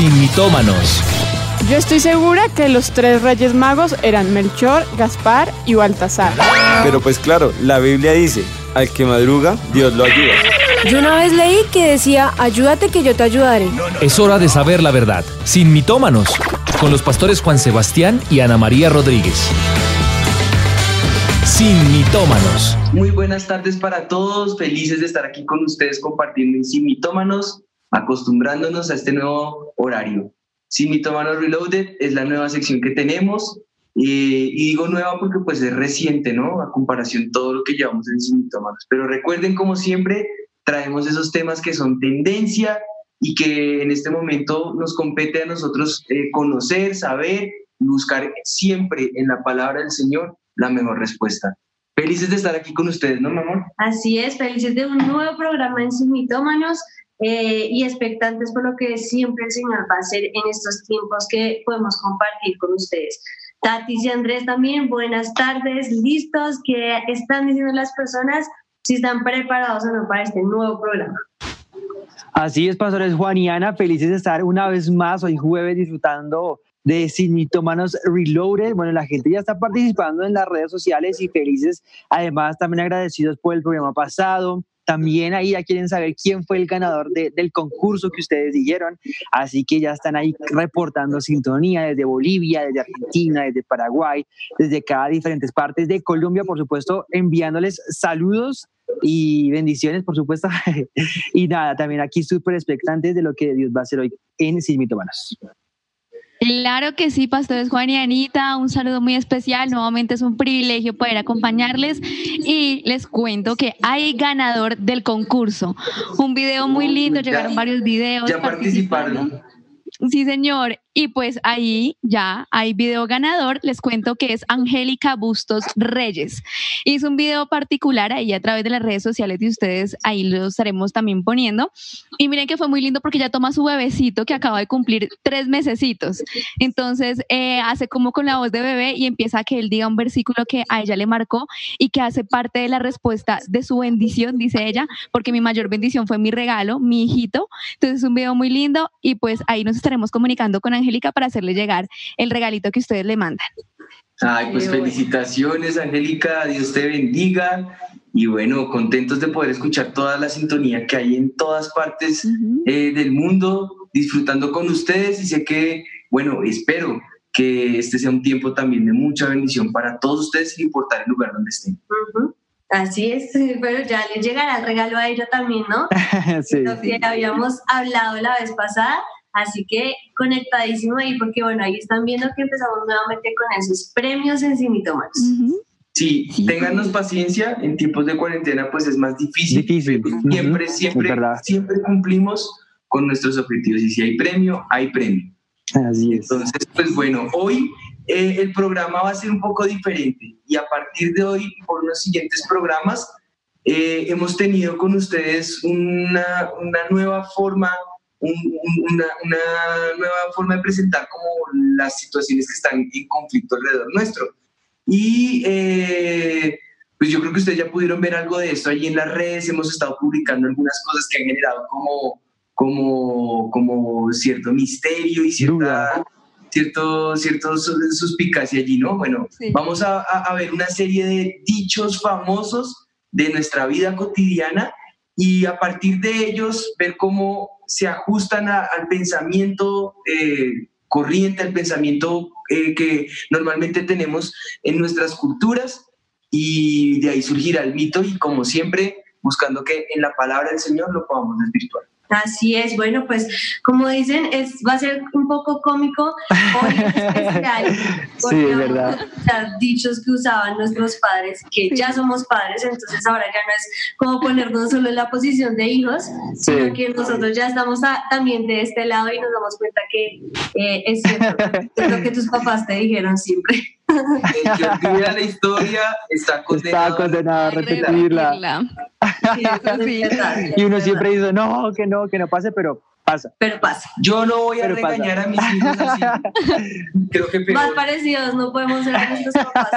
sin mitómanos. Yo estoy segura que los tres reyes magos eran Melchor, Gaspar y Baltasar. Pero pues claro, la Biblia dice, al que madruga, Dios lo ayuda. Yo una vez leí que decía, ayúdate que yo te ayudaré. Es hora de saber la verdad, sin mitómanos, con los pastores Juan Sebastián y Ana María Rodríguez. Sin mitómanos. Muy buenas tardes para todos, felices de estar aquí con ustedes compartiendo en Sin mitómanos, acostumbrándonos a este nuevo horario. Sin mitómanos Reloaded es la nueva sección que tenemos y digo nueva porque pues es reciente, ¿no? A comparación todo lo que llevamos en Sin mitómanos. Pero recuerden como siempre, traemos esos temas que son tendencia y que en este momento nos compete a nosotros eh, conocer, saber buscar siempre en la palabra del Señor la mejor respuesta. Felices de estar aquí con ustedes, ¿no, mi amor? Así es, felices de un nuevo programa en Sin Mitómanos eh, y expectantes por lo que siempre el Señor va a hacer en estos tiempos que podemos compartir con ustedes. Tatis y Andrés también, buenas tardes, listos, ¿qué están diciendo las personas? Si están preparados o no para este nuevo programa. Así es, pastores Juan y Ana, felices de estar una vez más hoy jueves disfrutando de Sin Mitómanos Reloaded. Bueno, la gente ya está participando en las redes sociales y felices. Además, también agradecidos por el programa pasado. También ahí ya quieren saber quién fue el ganador del concurso que ustedes dijeron. Así que ya están ahí reportando sintonía desde Bolivia, desde Argentina, desde Paraguay, desde cada diferentes partes de Colombia, por supuesto, enviándoles saludos y bendiciones, por supuesto. y nada, también aquí súper expectantes de lo que Dios va a hacer hoy en Sin Mitómanos. Claro que sí, pastores Juan y Anita, un saludo muy especial. Nuevamente es un privilegio poder acompañarles y les cuento que hay ganador del concurso. Un video muy lindo, llegaron varios videos. Ya participaron. Sí, señor. Y pues ahí ya hay video ganador. Les cuento que es Angélica Bustos Reyes. Hizo un video particular ahí a través de las redes sociales de ustedes. Ahí lo estaremos también poniendo. Y miren que fue muy lindo porque ya toma su bebecito que acaba de cumplir tres mesecitos. Entonces eh, hace como con la voz de bebé y empieza a que él diga un versículo que a ella le marcó y que hace parte de la respuesta de su bendición, dice ella, porque mi mayor bendición fue mi regalo, mi hijito. Entonces es un video muy lindo y pues ahí nos estaremos comunicando con Angélica para hacerle llegar el regalito que ustedes le mandan. Ay, pues felicitaciones, Angélica, Dios te bendiga. Y bueno, contentos de poder escuchar toda la sintonía que hay en todas partes eh, del mundo, disfrutando con ustedes. Y sé que, bueno, espero que este sea un tiempo también de mucha bendición para todos ustedes, sin importar el lugar donde estén. Así es, pero ya le llegará el regalo a ella también, ¿no? sí. Lo que habíamos hablado la vez pasada. Así que conectadísimo ahí, porque bueno, ahí están viendo que empezamos nuevamente con esos premios en Simitomanos. Sí, téngannos paciencia, en tiempos de cuarentena pues es más difícil. Difícil. Siempre, Ujú, siempre, es verdad. siempre cumplimos con nuestros objetivos y si hay premio, hay premio. Así es. Entonces, pues bueno, hoy eh, el programa va a ser un poco diferente y a partir de hoy, por los siguientes programas, eh, hemos tenido con ustedes una, una nueva forma, un- un- una, una nueva forma de presentar como las situaciones que están en conflicto alrededor nuestro. Y eh, pues yo creo que ustedes ya pudieron ver algo de esto ahí en las redes, hemos estado publicando algunas cosas que han generado como, como, como cierto misterio y cierta, Duda. cierto, cierto sus- suspicacia allí, ¿no? Bueno, Sí. vamos a, a- a ver una serie de dichos famosos de nuestra vida cotidiana y a partir de ellos ver cómo se ajustan al pensamiento eh, corriente, al pensamiento eh, que normalmente tenemos en nuestras culturas y de ahí surgirá el mito y como siempre buscando que en la palabra del Señor lo podamos desvirtuar. Así es, bueno, pues como dicen, es, va a ser un poco cómico hoy especial. Sí, porque es verdad. dichos que usaban nuestros padres, que ya somos padres, entonces ahora ya no es como ponernos solo en la posición de hijos, sino que nosotros ya estamos a- también de este lado y nos damos cuenta que eh, es cierto, es lo que tus papás te dijeron siempre. El que olvida la historia está condenado. Está condenado a repetirla. Sí, eso sí es verdad, Y uno siempre dice, no, que no, que no pase, pero pasa. pero pasa. Yo no voy a Pero pasa. regañar a mis hijos así. Creo que Más peor. parecidos no podemos ser a nuestros papás.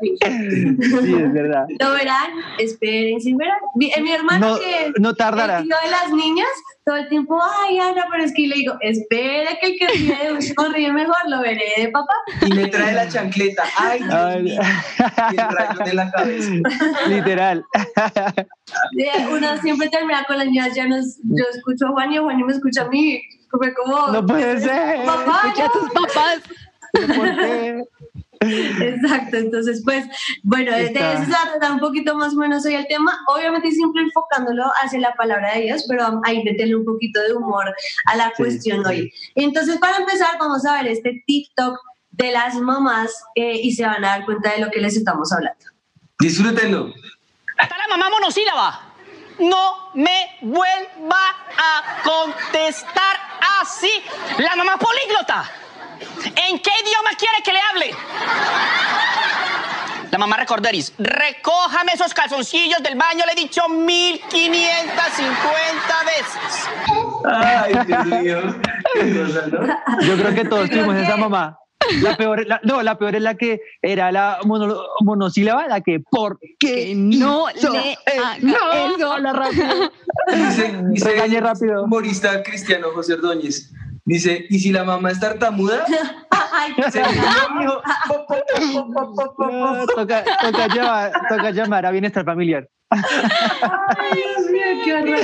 Sí, es verdad. Lo verán, esperen sin verán. Mi, eh, mi hermano No, que no tardará. el tío de las niñas, todo el tiempo, ay Ana, pero es que le digo, espere que el que ríe de un sonríe mejor, lo veré de papá. Y me trae la chancleta. Ay, Dios Ay, mío. Y el rayo de la cabeza. Literal. Uno siempre termina con las niñas, ya nos, yo escucho a Juan y Juan y me escucha a mí. Fue como, No puede ser. Papá, Escucha a tus papás. ¿Por qué? Exacto, entonces pues bueno, de Está. eso se va a tratar un poquito más o menos hoy el tema, obviamente siempre enfocándolo hacia la palabra de Dios, pero ahí meterle un poquito de humor a la Sí, cuestión sí. hoy. Entonces para empezar vamos a ver este TikTok de las mamás eh, y se van a dar cuenta de lo que les estamos hablando. Disfrútenlo. Está la mamá monosílaba. No me vuelva a contestar así. La mamá políglota. ¿En qué idioma quiere que le hable? La mamá recorderis. Recójame esos calzoncillos del baño. Le he dicho 1550 veces. Ay, Dios mío. Qué cosa, ¿no? Yo creo que todos tuvimos esa mamá. La peor, la- no, la peor es la que era la mono- monosílaba, la que por Que no le eso. Habla rápido. Dice, dice Regañe rápido. el humorista cristiano José Ordóñez. Dice, ¿y si la mamá es tartamuda? Ay, Se No, toca, toca, llamar, toca llamar a bienestar familiar. ay, Dios mío, qué horror.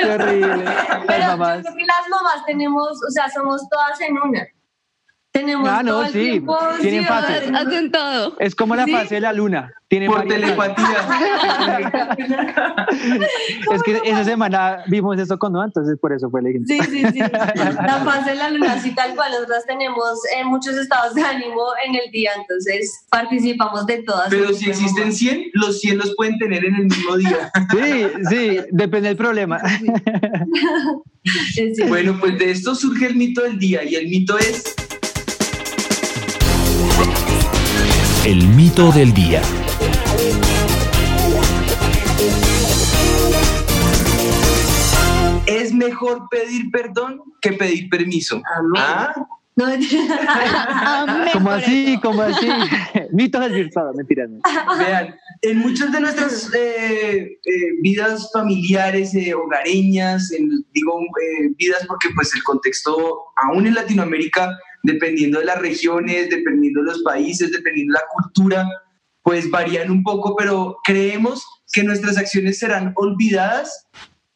Qué horrible. Pero Las yo creo que las mamás tenemos, o sea, somos todas en una. Tenemos Ah, no, todo el sí, tiempo, tienen fase. Hacen todo. Es como la Sí. fase de la luna. Tiene Por telepatía. Es que esa semana vimos eso con Noah, entonces por eso fue la Sí, sí, sí. La fase de la luna, sí, tal cual. Nosotras tenemos eh, muchos estados de ánimo en el día, entonces participamos de todas. Pero si existen 100, los 100 los pueden tener en el mismo día. Sí, sí, depende del problema. Sí, sí. Bueno, pues de esto surge el mito del día y el mito es, El mito del día. es mejor pedir perdón que pedir permiso. ¿Ah? No, Amén ¿Cómo por así? ¿Cómo así? Mitos desvirtuados, mentiras. Vean, en muchas de nuestras eh, eh, vidas familiares, eh, hogareñas, en- digo eh, vidas porque pues el contexto, aún en Latinoamérica, dependiendo de las regiones, dependiendo de los países, dependiendo de la cultura, pues varían un poco, pero creemos que nuestras acciones serán olvidadas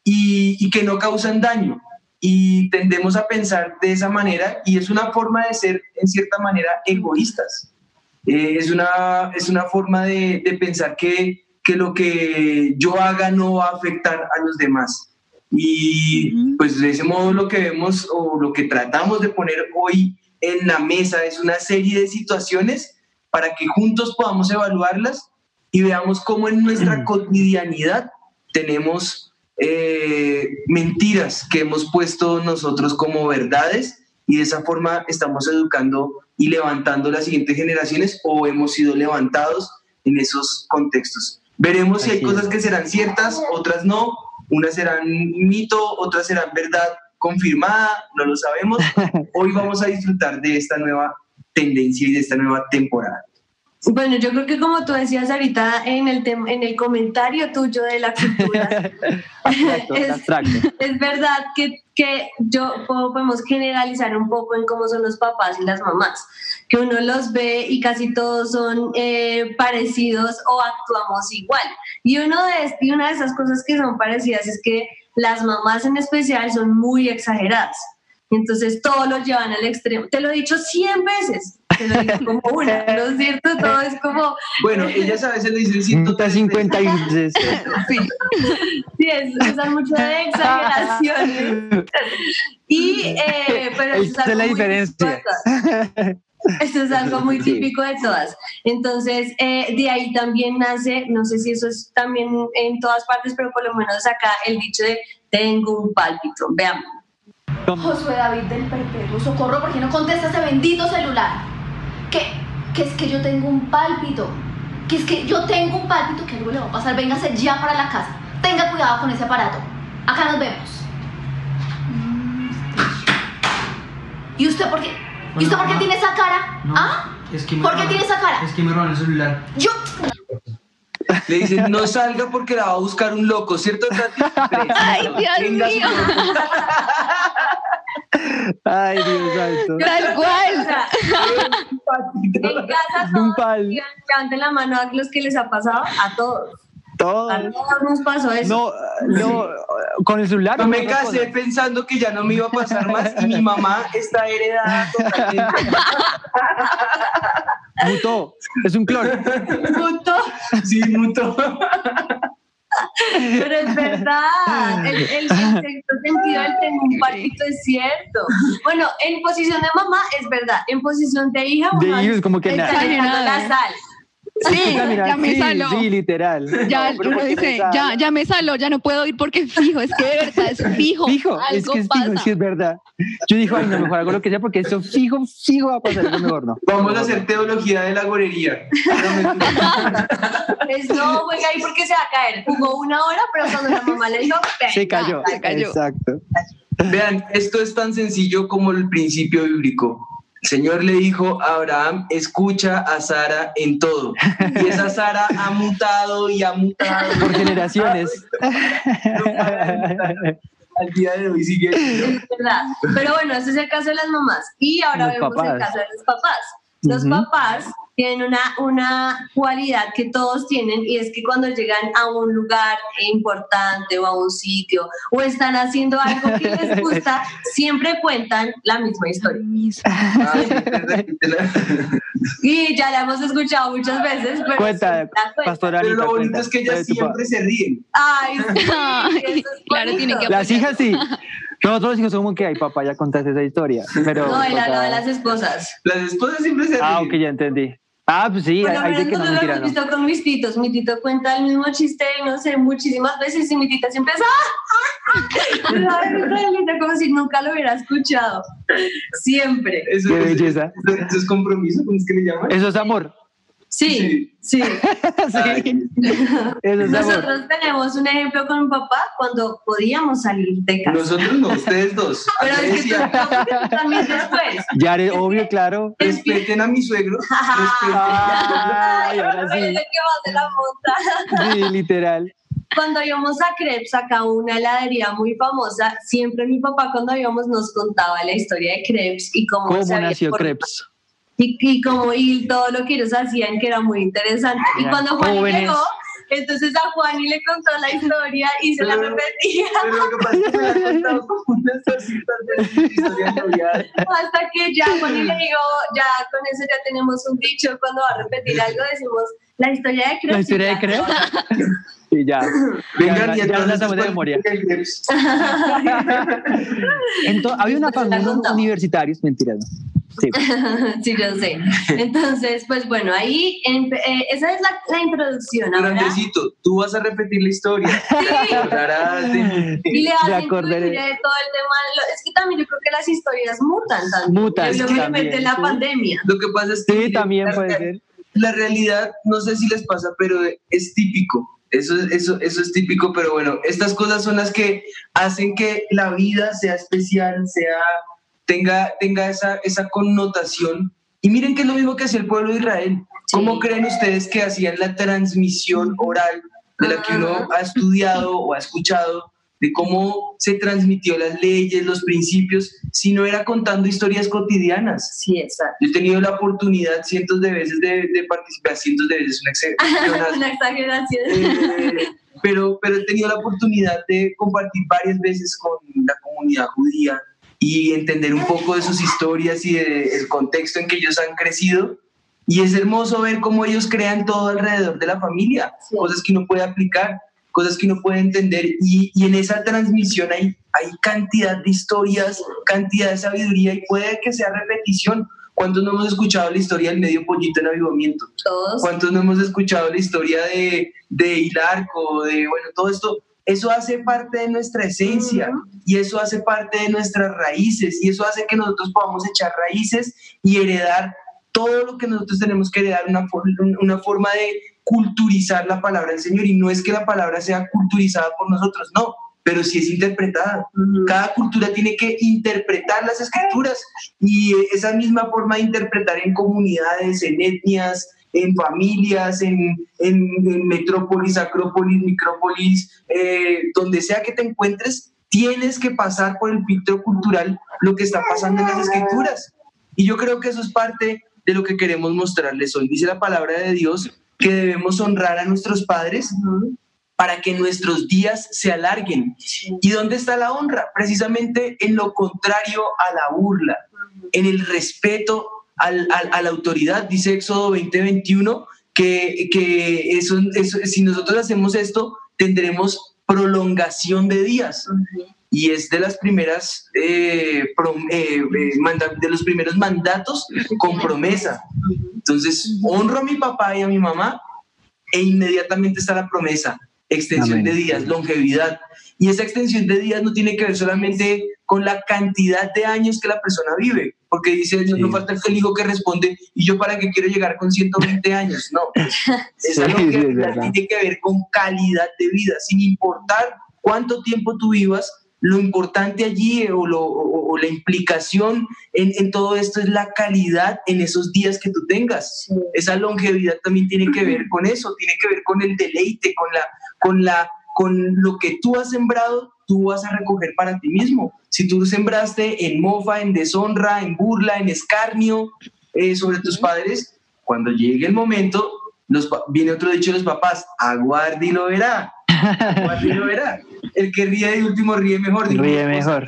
y, y que no causan daño. Y tendemos a pensar de esa manera y es una forma de ser, en cierta manera, egoístas. Eh, es, una, es una forma de, de pensar que, que lo que yo haga no va a afectar a los demás. Y pues de ese modo lo que vemos o lo que tratamos de poner hoy en la mesa es una serie de situaciones para que juntos podamos evaluarlas y veamos cómo en nuestra cotidianidad tenemos eh, mentiras que hemos puesto nosotros como verdades y de esa forma estamos educando y levantando las siguientes generaciones o hemos sido levantados en esos contextos. Veremos si hay es. cosas que serán ciertas, otras no, unas serán mito, otras serán verdad confirmada, no lo sabemos. Hoy vamos a disfrutar de esta nueva tendencia y de esta nueva temporada. Bueno, yo creo que como tú decías ahorita en el, tem- en el comentario tuyo de la cultura, Abstracto, Es- abstracto. es verdad que, que yo puedo- podemos generalizar un poco en cómo son los papás y las mamás, que uno los ve y casi todos son eh, parecidos o actuamos igual. Y, uno de, y una de esas cosas que son parecidas es que las mamás en especial son muy exageradas. Entonces todo lo llevan al extremo. Te lo he dicho 100 veces. Te lo digo como una, ¿no es cierto? Todo es como, Bueno, ellas a veces le dicen 150 156. sí, es, usan mucho de exageración. Y, eh, pero eso Esa es la diferencia. Eso es algo muy típico de todas. Entonces, eh, de ahí también nace, no sé si eso es también en todas partes, pero por lo menos acá el dicho de tengo un pálpito. Veamos. Josué David del Perpetuo, socorro, ¿por qué no contesta ese bendito celular? Que, que es que yo tengo un pálpito, que es que yo tengo un pálpito, que algo le va a pasar, véngase ya para la casa, tenga cuidado con ese aparato, acá nos vemos. Mm. ¿Y usted por qué? ¿Y usted por qué tiene esa cara? ¿Ah? Es que me ¿Por qué roban- tiene esa cara? Es que me roban el celular. Yo. Le dicen, no salga porque la va a buscar un loco, ¿cierto, Tati? Ay, Dios Venga, mío. Ay, Dios santo. Tal cual. En casa todos digan, levanten la mano a los que les ha pasado, a todos. Todo. A todos nos pasó eso. No, no, con el celular. Yo no me casé cosa. pensando que ya no me iba a pasar más y mi mamá está heredada totalmente. Mutó. Es un clon. Punto. Sí, mutuo. Pero es verdad, el, el, sexto sentido del tengo un palpito es cierto. Bueno, en posición de mamá es verdad, en posición de hija De uno hijo es como que está nada. la sal. Sí, ya me sí, saló. Sí, literal. Ya, No, uno ¿por qué dice, ya, ya me saló, ya no puedo ir porque fijo, es que de verdad es fijo. Fijo, es algo que es pasa. fijo, sí es verdad. Yo dije, ay, no, mejor hago lo que sea porque eso fijo, fijo va a pasar, eso mejor no. Vamos a hacer teología de la gorería. No, mentira. Es no, juega ahí porque se va a caer. Jugó una hora, pero cuando la mamá le dijo, Se cayó. se cayó. Exacto. Vean, esto es tan sencillo como el principio bíblico. El Señor le dijo a Abraham, escucha a Sara en todo. Y esa Sara ha mutado y ha mutado. Por generaciones. Al día de hoy sigue. Es verdad. Pero bueno, ese es el caso de las mamás. Y ahora Los vemos el caso de los papás. Los papás tienen una, una cualidad que todos tienen y es que cuando llegan a un lugar importante o a un sitio o están haciendo algo que les gusta, siempre cuentan la misma historia. Y ya la hemos escuchado muchas veces, pero Cuenta, la cuentan. pastora Pero lo bonito cuenta. es que ellas siempre se ríen. Ay, sí, Ay, eso es claro, tienen que Las hijas sí. Nosotros los hijos somos que, ay, papá, ya contaste esa historia. Pero, No, el o sea, hablaba de las esposas. Las esposas siempre se ríen. Ah, ok, ya entendí. Ah, pues sí, Por hay, hay de que no nosotros lo mentira, hemos no. visto con mis titos. Mi tito cuenta el mismo chiste, no sé, muchísimas veces y mi tita siempre es ¡ah! Es linda, como si nunca lo hubiera escuchado. Siempre. Eso, Qué belleza. eso- eso es compromiso, ¿cómo es que le llaman? Eso es amor. Sí, sí. Nosotros tenemos un ejemplo con mi papá cuando podíamos salir de casa. Nosotros no, ustedes dos. Pero es que tú, también después. Ya eres obvio, claro. respeten a mi suegro. respeten. Ay, ahora sí. que vas de la monta. Sí, literal. Cuando íbamos a Crepes, acá una heladería muy famosa, siempre mi papá cuando íbamos nos contaba la historia de Crepes y cómo, ¿Cómo se nació. Krebs? Y, y como y todo lo que ellos hacían que era muy interesante. Y Eran cuando Juan jóvenes. llegó, entonces a Juan le contó la historia y se la Pero- repetía Pero lo que pasa es que me la como unas 200 veces mi historia novial. hasta que ya Juan le digo, ya con eso ya tenemos un dicho, cuando va a repetir algo decimos la historia de Crepes. La historia y de ya. ¿no? Y ya. Vengan, ya, y ya la entonces sabemos de ¿cuál memoria. fue el Krebs? Ento- había una la familia universitarios, mentiras. ¿no? Sí. sí, yo sé. Entonces, pues bueno, ahí eh, esa es la, la introducción. Andresito, tú vas a repetir la historia. Te acordarás de- y le acordaré. incluir, eh, todo el tema. lo- Es que también yo creo que las historias mutan también. Mutan, Yo creo que también, mete la sí. pandemia. Lo que pasa es que Sí, también la, puede ser. la realidad, no sé si les pasa, pero es típico. Eso, eso, eso es típico, pero bueno, estas cosas son las que hacen que la vida sea especial, sea, tenga, tenga esa, esa connotación. Y miren que es lo mismo que hacía el pueblo de Israel. ¿Cómo Sí. creen ustedes que hacían la transmisión oral de la que uno ha estudiado o ha escuchado, de cómo se transmitió las leyes, los principios, si no era contando historias cotidianas? Sí, exacto. Yo he tenido la oportunidad cientos de veces de, de participar, cientos de veces, una Una exageración. eh, pero, pero he tenido la oportunidad de compartir varias veces con la comunidad judía y entender un poco de sus historias y del contexto en que ellos han crecido. Y es hermoso ver cómo ellos crean todo alrededor de la familia, Sí. cosas que uno puede aplicar, cosas que uno puede entender. Y, y en esa transmisión hay, hay cantidad de historias, cantidad de sabiduría y puede que sea repetición. ¿Cuántos no hemos escuchado la historia del medio pollito en avivamiento? Todos. ¿Cuántos no hemos escuchado la historia de, de Hilarco, de, bueno, todo esto? Eso hace parte de nuestra esencia y eso hace parte de nuestras raíces y eso hace que nosotros podamos echar raíces y heredar todo lo que nosotros tenemos que heredar, una, for- una forma de culturizar la palabra del Señor. Y no es que la palabra sea culturizada por nosotros, no, pero sí es interpretada. Cada cultura tiene que interpretar las escrituras y esa misma forma de interpretar en comunidades, en etnias, en familias, en, en, metrópolis, acrópolis, micrópolis, eh, donde sea que te encuentres, tienes que pasar por el filtro cultural lo que está pasando en las escrituras. Y yo creo que eso es parte de lo que queremos mostrarles hoy. Dice la palabra de Dios que debemos honrar a nuestros padres para que nuestros días se alarguen. ¿Y dónde está la honra? Precisamente en lo contrario a la burla, en el respeto a la autoridad. Dice Éxodo 2021 que, que eso, si nosotros hacemos esto, tendremos prolongación de días. Y es de las primeras, eh, eh, eh, de los primeros mandatos con promesa. Entonces, honro a mi papá y a mi mamá e inmediatamente está la promesa extensión de días, longevidad. Y esa extensión de días no tiene que ver solamente con la cantidad de años que la persona vive, porque dice, no falta el hijo que responde, ¿y yo para qué quiero llegar con 120 años? No, esa longevidad tiene que ver con calidad de vida, sin importar cuánto tiempo tú vivas, lo importante allí eh, o, la implicación en, todo esto es la calidad en esos días que tú tengas. Esa longevidad también tiene que ver con eso, tiene que ver con el deleite, con, la, con, la, con lo que tú has sembrado, tú vas a recoger para ti mismo. Si tú sembraste en mofa, en deshonra, en burla, en escarnio eh, sobre tus padres, cuando llegue el momento, los, viene otro dicho de los papás, aguarde y lo verá. Aguarde y lo verá el que ríe de último ríe mejor. ríe mejor.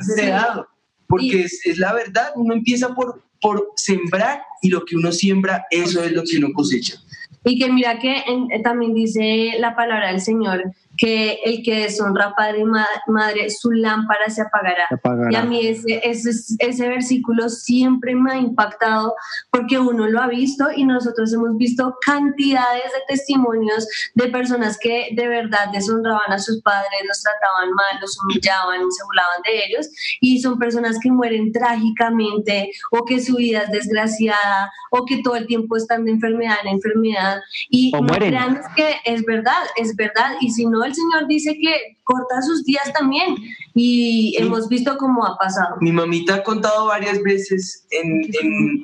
porque es, es, la verdad, uno empieza por, por sembrar y lo que uno siembra, eso es lo que uno cosecha. Y que mira que también dice la palabra del Señor que el que deshonra padre y madre, su lámpara se apagará. Y a mí ese, ese, ese, versículo siempre me ha impactado porque uno lo ha visto y nosotros hemos visto cantidades de testimonios de personas que de verdad deshonraban a sus padres, los trataban mal, los humillaban, se burlaban de ellos y son personas que mueren trágicamente o que su vida es desgraciada o que todo el tiempo están de enfermedad en enfermedad. Y no crean que es verdad, es verdad. Y si no el Señor dice que corta sus días también y hemos visto cómo ha pasado. Mi mamita ha contado varias veces en,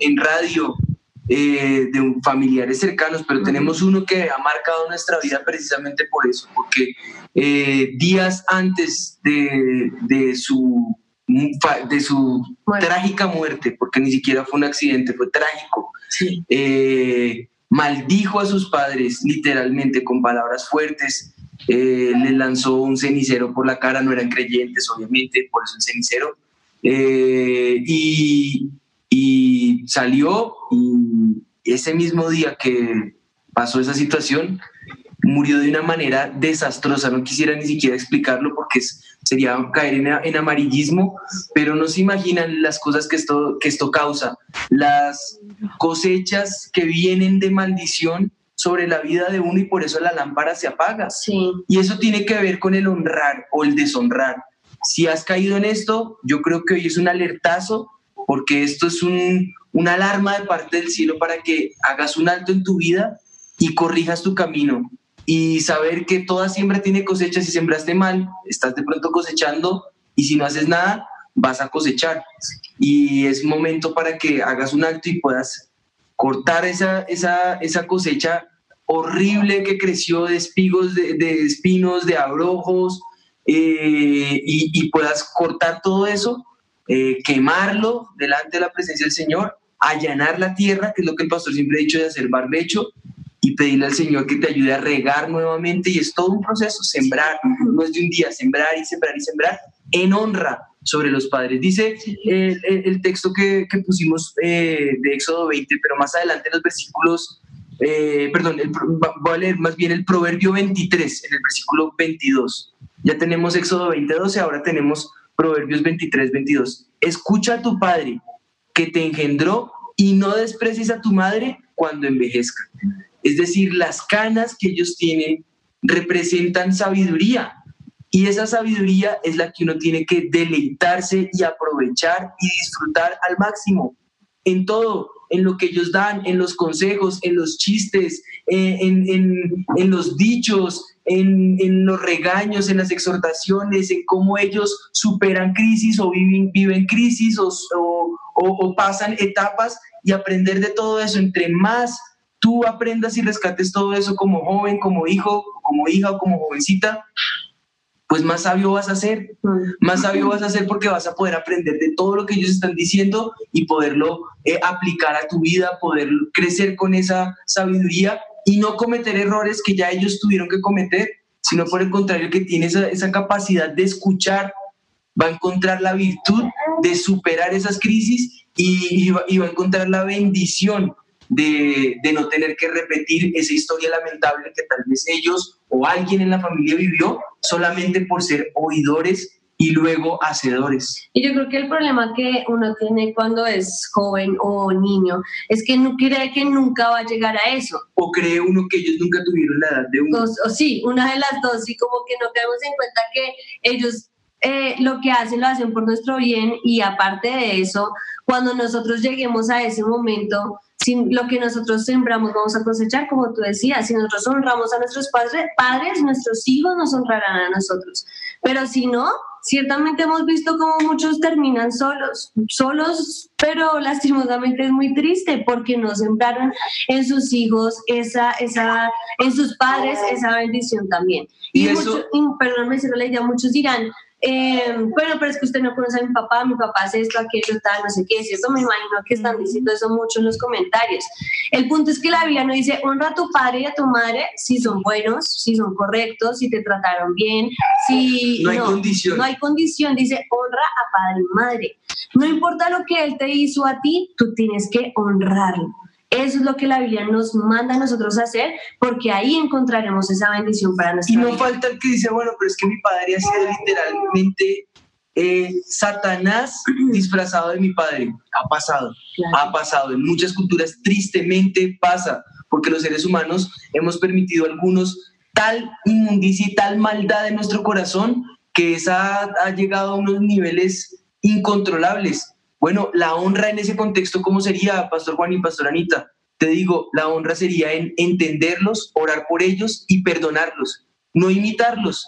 en, radio eh, de familiares cercanos, pero tenemos uno que ha marcado nuestra vida precisamente por eso, porque eh, días antes de, de su de su trágica muerte, porque ni siquiera fue un accidente, fue trágico. Eh, maldijo a sus padres literalmente con palabras fuertes, eh, le lanzó un cenicero por la cara, no eran creyentes, obviamente, por eso el cenicero. Eh, y, y, salió y ese mismo día que pasó esa situación, murió de una manera desastrosa. No quisiera ni siquiera explicarlo porque sería caer en, en, amarillismo, pero no se imaginan las cosas que esto, que esto causa, las cosechas que vienen de maldición sobre la vida de uno y por eso la lámpara se apaga. Sí. Y eso tiene que ver con el honrar o el deshonrar. Si has caído en esto, yo creo que hoy es un alertazo porque esto es un, una alarma de parte del cielo para que hagas un alto en tu vida y corrijas tu camino. Y saber que toda siembra tiene cosecha. Si sembraste mal, estás de pronto cosechando y si no haces nada, vas a cosechar. Y es momento para que hagas un alto y puedas cortar esa, esa, esa cosecha horrible que creció de espigos, de, espinos, de abrojos, eh, y, puedas cortar todo eso, eh, quemarlo delante de la presencia del Señor, allanar la tierra, que es lo que el pastor siempre ha dicho de hacer barbecho, y pedirle al Señor que te ayude a regar nuevamente, y es todo un proceso, sembrar, no es de un día, sembrar y sembrar y sembrar en honra, sobre los padres. Dice el, texto que, pusimos eh, de Éxodo 20, pero más adelante en los versículos, eh, perdón, voy a leer más bien el Proverbio 23, en el versículo 22. Ya tenemos Éxodo 20, 12, ahora tenemos Proverbios 23, 22. Escucha a tu padre que te engendró y no desprecies a tu madre cuando envejezca. Es decir, las canas que ellos tienen representan sabiduría, y esa sabiduría es la que uno tiene que deleitarse y aprovechar y disfrutar al máximo. en todo, en lo que ellos dan, en los consejos, en los chistes, eh, en, en- los dichos, en, en los regaños, en las exhortaciones, en cómo ellos superan crisis o viven, viven crisis o- o- o pasan etapas y aprender de todo eso. Entre más tú aprendas y rescates todo eso como joven, como hijo, como hija o como jovencita, pues más sabio vas a ser, más sabio vas a ser porque vas a poder aprender de todo lo que ellos están diciendo y poderlo eh, aplicar a tu vida, poder crecer con esa sabiduría y no cometer errores que ya ellos tuvieron que cometer, sino por el contrario que tiene esa, esa capacidad de escuchar, va a encontrar la virtud de superar esas crisis y, y va, y va a encontrar la bendición de, de no tener que repetir esa historia lamentable que tal vez ellos o alguien en la familia vivió solamente por ser oidores y luego hacedores. Y yo creo que el problema que uno tiene cuando es joven o niño es que no cree que nunca va a llegar a eso. O cree uno que ellos nunca tuvieron la edad de uno. O, o sí, una de las dos, y como que no caemos en cuenta que ellos eh, lo que hacen lo hacen por nuestro bien y aparte de eso, cuando nosotros lleguemos a ese momento, sin lo que nosotros sembramos vamos a cosechar, como tú decías, si nosotros honramos a nuestros padres, padres, nuestros hijos nos honrarán a nosotros. Pero si no, ciertamente hemos visto cómo muchos terminan solos, solos, pero lastimosamente es muy triste porque no sembraron en sus hijos esa, esa, en sus padres esa bendición también. Y Y, eso- muchos, y perdón, me la idea, muchos dirán, eh, bueno, pero es que usted no conoce a mi papá, mi papá hace esto, aquello, tal, no sé qué, ¿cierto? Me imagino que están diciendo eso mucho en los comentarios. El punto es que la Biblia no dice, honra a tu padre y a tu madre si son buenos, si son correctos, si te trataron bien, si... No hay condición. No hay condición, dice, honra a padre y madre. No importa lo que él te hizo a ti, tú tienes que honrarlo. Eso es lo que la Biblia nos manda a nosotros a hacer, porque ahí encontraremos esa bendición para nuestra Y no vida. falta el que dice, bueno, pero es que mi padre ha sido literalmente eh, Satanás disfrazado de mi padre. Ha pasado, ha pasado. En muchas culturas tristemente pasa, porque los seres humanos hemos permitido a algunos tal inmundicia y tal maldad en nuestro corazón que esa ha llegado a unos niveles incontrolables. Bueno, la honra en ese contexto, ¿cómo sería, Pastor Juan y Pastor Anita? Te digo, la honra sería en entenderlos, orar por ellos y perdonarlos. No imitarlos,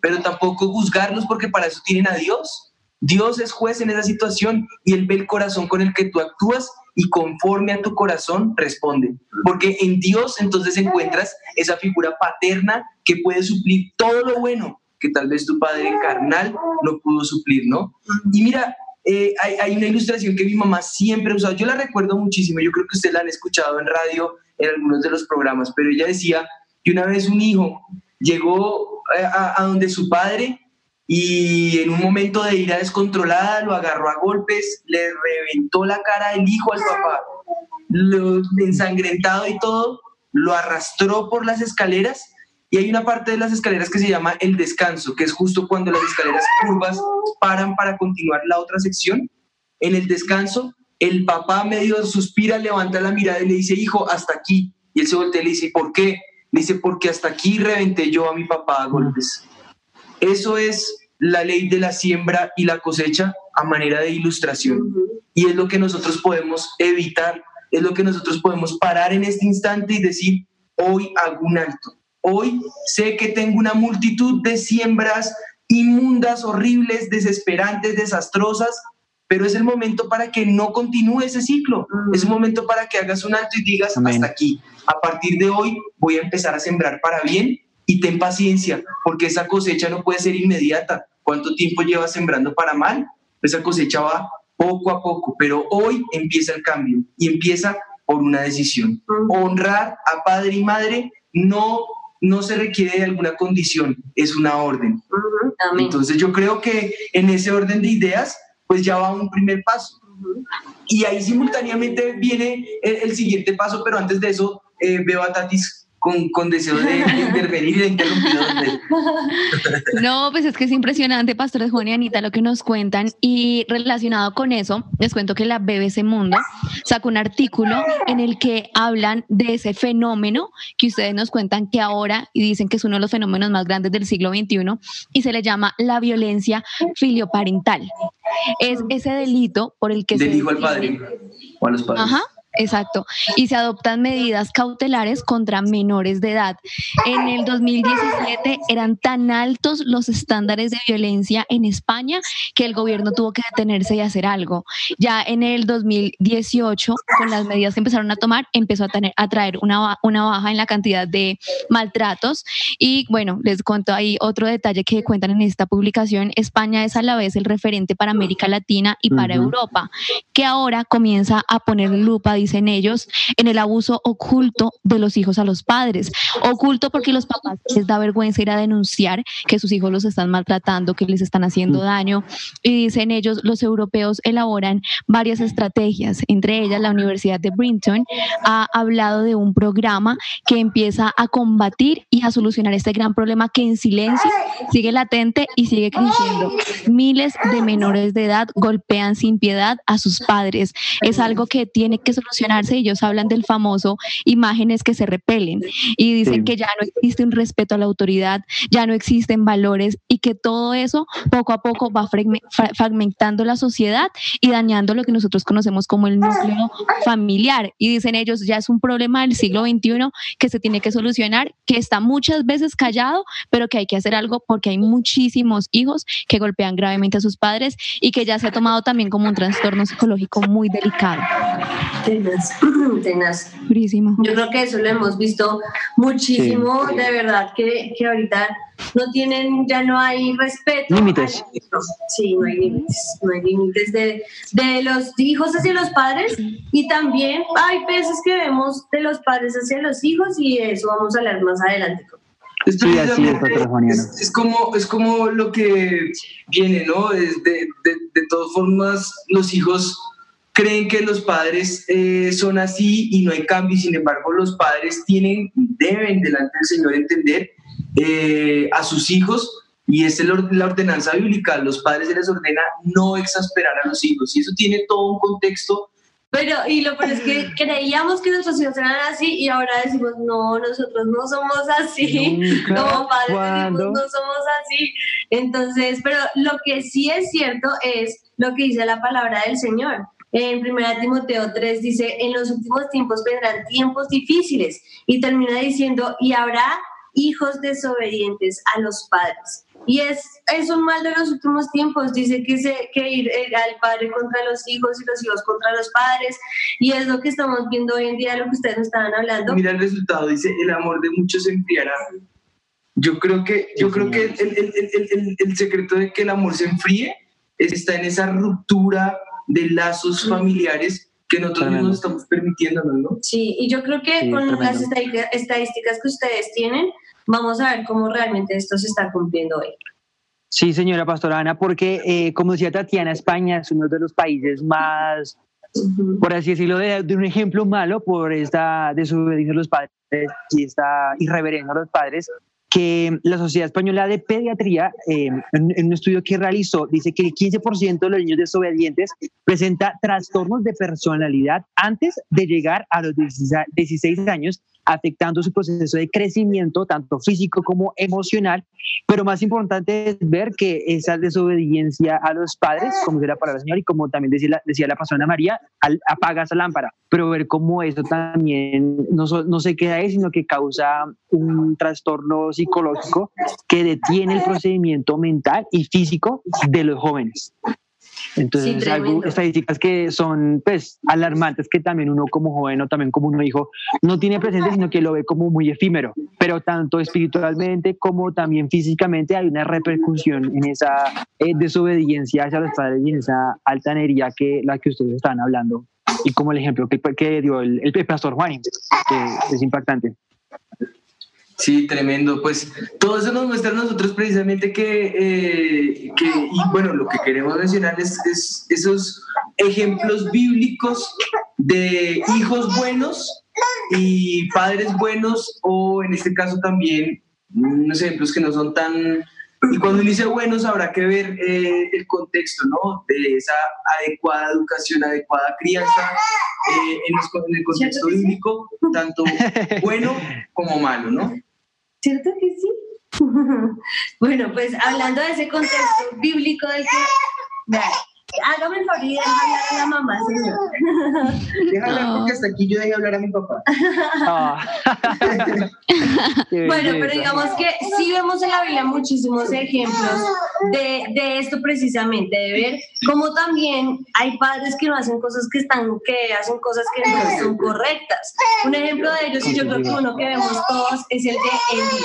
pero tampoco juzgarlos porque para eso tienen a Dios. Dios es juez en esa situación y Él ve el corazón con el que tú actúas y conforme a tu corazón responde. Porque en Dios entonces encuentras esa figura paterna que puede suplir todo lo bueno que tal vez tu padre carnal no pudo suplir, ¿no? Y mira, eh, hay, hay una ilustración que mi mamá siempre ha usado, yo la recuerdo muchísimo, yo creo que ustedes la han escuchado en radio, en algunos de los programas, pero ella decía que una vez un hijo llegó eh, a, a donde su padre y en un momento de ira descontrolada lo agarró a golpes, le reventó la cara del hijo al papá, lo ensangrentado y todo, lo arrastró por las escaleras y hay una parte de las escaleras que se llama el descanso, que es justo cuando las escaleras curvas paran para continuar la otra sección. En el descanso, el papá medio suspira, levanta la mirada y le dice, hijo, hasta aquí. Y él se voltea y le dice, ¿por qué? Le dice, porque hasta aquí reventé yo a mi papá a golpes. Eso es la ley de la siembra y la cosecha a manera de ilustración. Y es lo que nosotros podemos evitar, es lo que nosotros podemos parar en este instante y decir, hoy hago un alto. Hoy sé que tengo una multitud de siembras inmundas, horribles, desesperantes, desastrosas, pero es el momento para que no continúe ese ciclo. Es un momento para que hagas un alto y digas, hasta aquí. A partir de hoy voy a empezar a sembrar para bien y ten paciencia, porque esa cosecha no puede ser inmediata. ¿Cuánto tiempo llevas sembrando para mal? Esa cosecha va poco a poco, pero hoy empieza el cambio y empieza por una decisión. Honrar a padre y madre no, no se requiere de alguna condición, es una orden. Entonces yo creo que en ese orden de ideas, pues ya va un primer paso. Y ahí simultáneamente viene el, el siguiente paso, pero antes de eso eh, veo a Tatis con, con deseo de, intervenir usted. No, pues es que es impresionante, pastores Juan y Anita, lo que nos cuentan. Y relacionado con eso, les cuento que la BBC Mundo sacó un artículo en el que hablan de ese fenómeno que ustedes nos cuentan que ahora, y dicen que es uno de los fenómenos más grandes del siglo XXI, y se le llama la violencia filioparental. Es ese delito por el que Del se hijo al padre o a los padres. Ajá, exacto. Y se adoptan medidas cautelares contra menores de edad. En el 2017 eran tan altos los estándares de violencia en España que el gobierno tuvo que detenerse y hacer algo. Ya en el 2018, con las medidas que empezaron a tomar, empezó a, tener, a traer una, una baja en la cantidad de maltratos. Y bueno, les cuento ahí otro detalle que cuentan en esta publicación. España es a la vez el referente para América Latina y para Ujú. Europa, que ahora comienza a poner lupa, dicen ellos, en el abuso oculto de los hijos a los padres. Oculto porque los papás les da vergüenza ir a denunciar que sus hijos los están maltratando, que les están haciendo daño. Y dicen ellos, los europeos elaboran varias estrategias, entre ellas la Universidad de Brinton ha hablado de un programa que empieza a combatir y a solucionar este gran problema que en silencio sigue latente y sigue creciendo. Miles de menores de edad golpean sin piedad a sus padres. Es algo que tiene que solucionarse. Ellos hablan del famoso imágenes que se repelen y dicen Sí. que ya no existe un respeto a la autoridad, ya no existen valores y que todo eso poco a poco va fragme- fra- fragmentando la sociedad y dañando lo que nosotros conocemos como el núcleo familiar. Y dicen ellos, ya es un problema del siglo XXI que se tiene que solucionar, que está muchas veces callado, pero que hay que hacer algo porque hay muchísimos hijos que golpean gravemente a sus padres y que ya se ha tomado también como un trastorno psicológico muy delicado. Tenaz, tenaz. Durísimo. Yo creo que eso lo hemos visto muchísimo, de verdad, que, que ahorita no tienen, ya no hay respeto. Límites. Sí, no hay límites, no hay límites de, de los hijos hacia los padres y también hay veces que vemos de los padres hacia los hijos y de eso vamos a hablar más adelante. Es Sí, así es, es, es como, es como lo que viene, ¿no? Es de, de, de todas formas, los hijos creen que los padres eh, son así y no hay cambio, y sin embargo los padres tienen, deben delante del Señor entender eh, a sus hijos y es el la ordenanza bíblica, los padres se les ordena no exasperar a los hijos y eso tiene todo un contexto Pero, y lo peor es que creíamos que nuestros hijos eran así y ahora decimos, no, nosotros no somos así. Nunca, Como padres decimos, ¿cuándo? no somos así. Entonces, pero lo que sí es cierto es lo que dice la palabra del Señor. En 1 Timoteo 3 dice, en los últimos tiempos vendrán tiempos difíciles. Y termina diciendo, y habrá hijos desobedientes a los padres. Y es, es un mal de los últimos tiempos. Dice que, se, que ir eh, al padre contra los hijos y los hijos contra los padres. Y es lo que estamos viendo hoy en día, lo que ustedes nos estaban hablando. Mira el resultado, dice, el amor de muchos se enfriará. Yo creo que, yo Sí, creo que el, señor. el- el- el- el- el secreto de que el amor se enfríe está en esa ruptura de lazos familiares que nosotros Tremendo. mismos estamos permitiéndonos, ¿no? Sí, y yo creo que Sí, con tremendo. las estadísticas, que ustedes tienen, vamos a ver cómo realmente esto se está cumpliendo hoy. Sí, señora pastora Ana, porque eh, como decía Tatiana, España es uno de los países más, por así decirlo, de, de un ejemplo malo por esta desobediencia de los padres y esta irreverencia a los padres, que la Sociedad Española de Pediatría, eh, en, en un estudio que realizó, dice que el 15% de los niños desobedientes presenta trastornos de personalidad antes de llegar a los 16 años, afectando su proceso de crecimiento, tanto físico como emocional. Pero más importante es ver que esa desobediencia a los padres, como decía la palabra Señor, y como también decía la, decía la pastora María, al, apaga esa lámpara. Pero ver cómo eso también no, no se queda ahí, sino que causa un trastorno psicológico que detiene el procedimiento mental y físico de los jóvenes. Entonces, Sí, algo- estadísticas que son pues alarmantes que también uno como joven o también como uno hijo no tiene presente, sino que lo ve como muy efímero, pero tanto espiritualmente como también físicamente hay una repercusión en esa eh, desobediencia hacia los padres y en esa altanería que la que ustedes están hablando. Y como el ejemplo que, que dio el, el pastor Juan, que es impactante. Sí, tremendo. Pues todo eso nos muestra a nosotros precisamente que, eh, que y bueno, lo que queremos mencionar es, es esos ejemplos bíblicos de hijos buenos y padres buenos o en este caso también unos ejemplos que no son tan... Y cuando uno dice buenos habrá que ver eh, el contexto, ¿no? De esa adecuada educación, adecuada crianza eh, en, los- en el contexto bíblico, tanto bueno como malo, ¿no? ¿Cierto que sí? bueno, pues hablando de ese contexto bíblico del que... hágame el favor y deja hablar a la mamá, señor. Déjame porque hasta aquí yo dejé hablar a mi papá. Ah. Bueno, pero digamos que sí vemos en la Biblia muchísimos ejemplos de, de esto precisamente, de ver cómo también hay padres que no hacen cosas que están, que hacen cosas que no son correctas. Un ejemplo de ellos, y yo creo que uno que vemos todos, es el de Eli.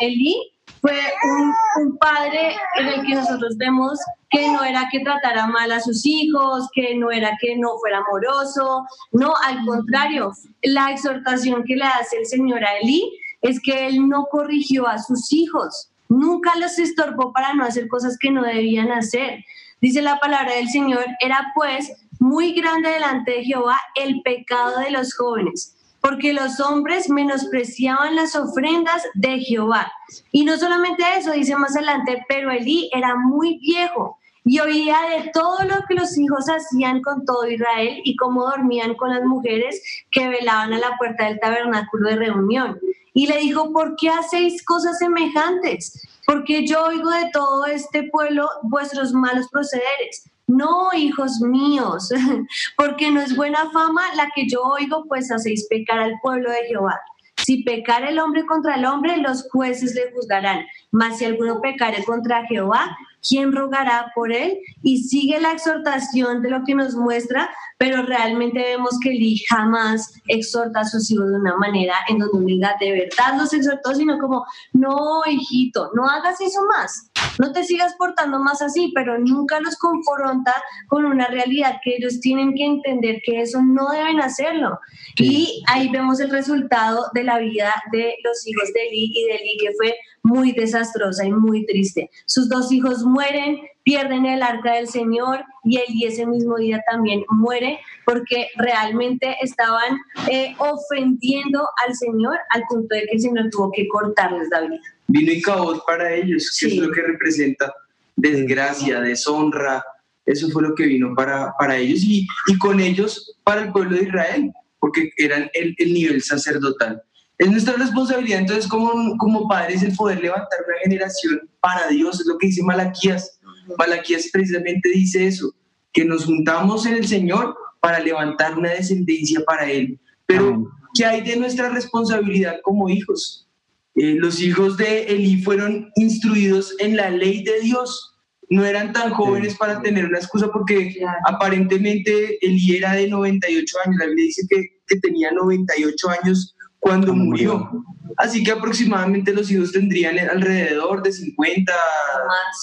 Eli fue un, un padre en el que nosotros vemos que no era que tratara mal a sus hijos, que no era que no fuera amoroso, no, al contrario, la exhortación que le hace el Señor a Eli es que él no corrigió a sus hijos, nunca los estorbó para no hacer cosas que no debían hacer. Dice la palabra del Señor, era pues muy grande delante de Jehová el pecado de los jóvenes, porque los hombres menospreciaban las ofrendas de Jehová. Y no solamente eso, dice más adelante, pero Elí era muy viejo y oía de todo lo que los hijos hacían con todo Israel y cómo dormían con las mujeres que velaban a la puerta del tabernáculo de reunión. Y le dijo, ¿por qué hacéis cosas semejantes? Porque yo oigo de todo este pueblo vuestros malos procederes. No, hijos míos, porque no es buena fama la que yo oigo, pues hacéis pecar al pueblo de Jehová. Si pecar el hombre contra el hombre, los jueces le juzgarán. Mas si alguno pecare contra Jehová, ¿quién rogará por él? Y sigue la exhortación de lo que nos muestra, pero realmente vemos que Eli jamás exhorta a sus hijos de una manera en donde diga, de verdad los exhortó, sino como, no, hijito, no hagas eso más. No te sigas portando más así, pero nunca los confronta con una realidad que ellos tienen que entender que eso no deben hacerlo. Y ahí vemos el resultado de la vida de los hijos de Eli y de Eli, que fue muy desastrosa y muy triste. Sus dos hijos mueren, pierden el arca del Señor y Eli ese mismo día también muere porque realmente estaban eh, ofendiendo al Señor al punto de que el Señor tuvo que cortarles la vida. Vino y cabot para ellos, que es lo que representa desgracia, deshonra. Eso fue lo que vino para, para ellos y, y con ellos para el pueblo de Israel, porque eran el, el nivel sacerdotal. Es nuestra responsabilidad entonces como, como padres el poder levantar una generación para Dios, es lo que dice Malaquías. Malaquías precisamente dice eso, que nos juntamos en el Señor para levantar una descendencia para Él. Pero, ¿qué hay de nuestra responsabilidad como hijos? Eh, los hijos de Elí fueron instruidos en la ley de Dios. No eran tan jóvenes para tener una excusa porque aparentemente Elí era de 98 años. La Biblia dice que, que tenía 98 años cuando murió. Así que aproximadamente los hijos tendrían alrededor de 50,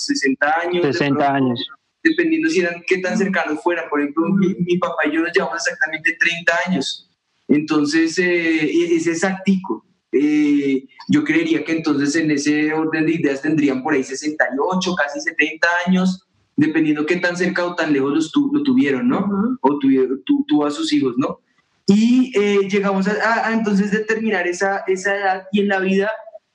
60 años. de 60 pronto, años. Dependiendo si eran qué tan cercanos fueran. Por ejemplo, mi, mi papá y yo nos llevamos exactamente 30 años. Entonces, eh, es exactico. Eh, yo creería que entonces en ese orden de ideas tendrían por ahí 68, casi 70 años, dependiendo qué tan cerca o tan lejos los tu- lo tuvieron, ¿no? O tuvieron, tu- tuvo a sus hijos, ¿no? Y eh, llegamos a, a- a entonces determinar esa, esa edad y en la vida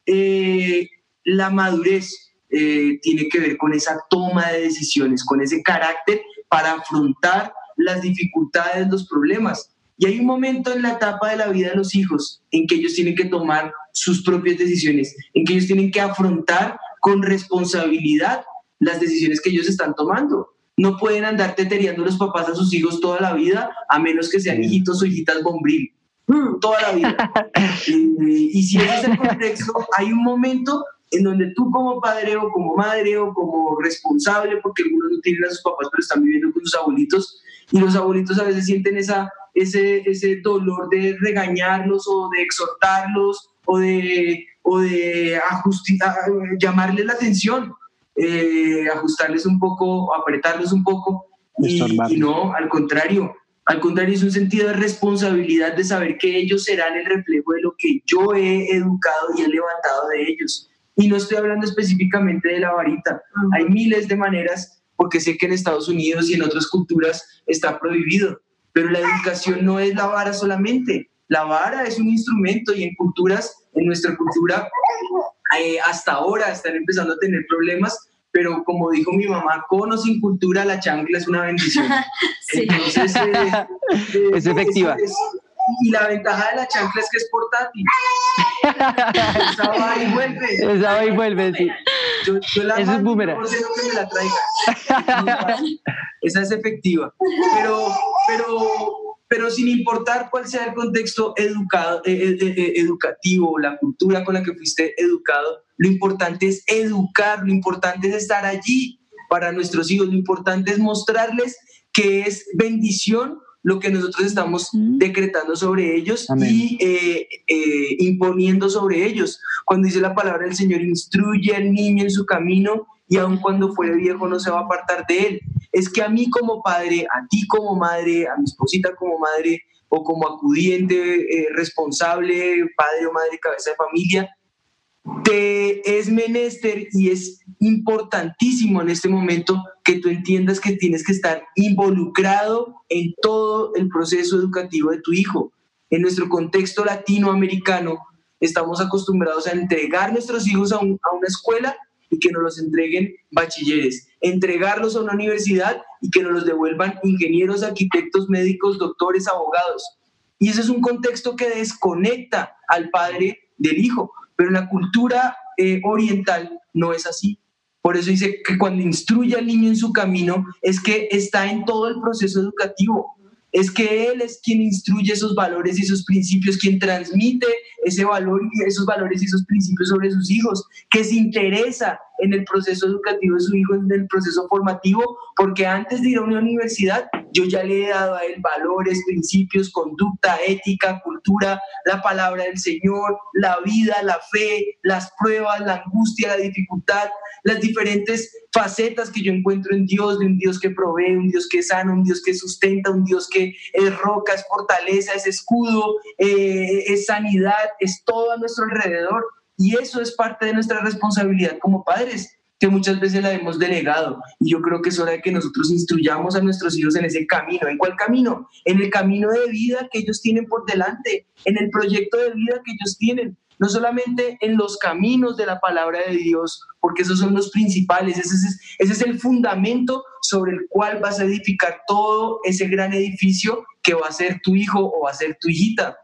eh, la madurez eh, tiene que ver con esa toma de decisiones, con ese carácter para afrontar las dificultades, los problemas. Y hay un momento en la etapa de la vida de los hijos en que ellos tienen que tomar sus propias decisiones, en que ellos tienen que afrontar con responsabilidad las decisiones que ellos están tomando. No pueden andar tetereando los papás a sus hijos toda la vida, a menos que sean hijitos o hijitas bombril. Toda la vida. Eh, y si ese es el contexto, hay un momento en donde tú como padre o como madre o como responsable, porque algunos no tienen a sus papás, pero están viviendo con sus abuelitos, y los abuelitos a veces sienten esa, ese, ese dolor de regañarlos o de exhortarlos o de, o de llamarles la atención, eh, ajustarles un poco, apretarlos un poco, y, y no, al contrario, al contrario, es un sentido de responsabilidad de saber que ellos serán el reflejo de lo que yo he educado y he levantado de ellos. Y no estoy hablando específicamente de la varita. Hay miles de maneras, porque sé que en Estados Unidos y en otras culturas está prohibido. Pero la educación no es la vara solamente. La vara es un instrumento y en culturas, en nuestra cultura, eh, hasta ahora están empezando a tener problemas, pero como dijo mi mamá, con o sin cultura, la chancla es una bendición. Sí. Entonces, eh, eh, Es efectiva. es- y la ventaja de la chancla es que es portátil. Esa va y vuelve. Esa va y vuelve, sí. Yo, yo la Eso es boomerang. no ordeno que me la traiga. Esa es efectiva. Pero, pero, pero sin importar cuál sea el contexto educado, eh, eh, eh, educativo, la cultura con la que fuiste educado, lo importante es educar, lo importante es estar allí para nuestros hijos, lo importante es mostrarles que es bendición lo que nosotros estamos decretando sobre ellos Amén. y eh, eh, imponiendo sobre ellos. Cuando dice la palabra del Señor, instruye al niño en su camino y aun cuando fuere viejo no se va a apartar de él. Es que a mí como padre, a ti como madre, a mi esposita como madre o como acudiente, eh, responsable, padre o madre, cabeza de familia, te es menester y es importantísimo en este momento que tú entiendas que tienes que estar involucrado en todo el proceso educativo de tu hijo. En nuestro contexto latinoamericano estamos acostumbrados a entregar nuestros hijos a, a una escuela y que nos los entreguen bachilleres, entregarlos a una universidad y que nos los devuelvan ingenieros, arquitectos, médicos, doctores, abogados. Y ese es un contexto que desconecta al padre del hijo. Pero la cultura eh, oriental no es así. Por eso dice que cuando instruye al niño en su camino es que está en todo el proceso educativo. Es que él es quien instruye esos valores y esos principios, quien transmite ese valor esos valores y esos principios sobre sus hijos, que se interesa en el proceso educativo de su hijo, en el proceso formativo, porque antes de ir a una universidad, yo ya le he dado a él valores, principios, conducta, ética, cultura, la palabra del Señor, la vida, la fe, las pruebas, la angustia, la dificultad, las diferentes facetas que yo encuentro en Dios, de un Dios que provee, un Dios que sana, un Dios que sustenta, un Dios que es roca, es fortaleza, es escudo, eh, es sanidad, es todo a nuestro alrededor. Y eso es parte de nuestra responsabilidad como padres, que muchas veces la hemos delegado. Y yo creo que es hora de que nosotros instruyamos a nuestros hijos en ese camino. ¿En cuál camino? En el camino de vida que ellos tienen por delante, en el proyecto de vida que ellos tienen. No solamente en los caminos de la palabra de Dios, porque esos son los principales, ese es, el fundamento sobre el cual vas a edificar todo ese gran edificio que va a ser tu hijo o va a ser tu hijita.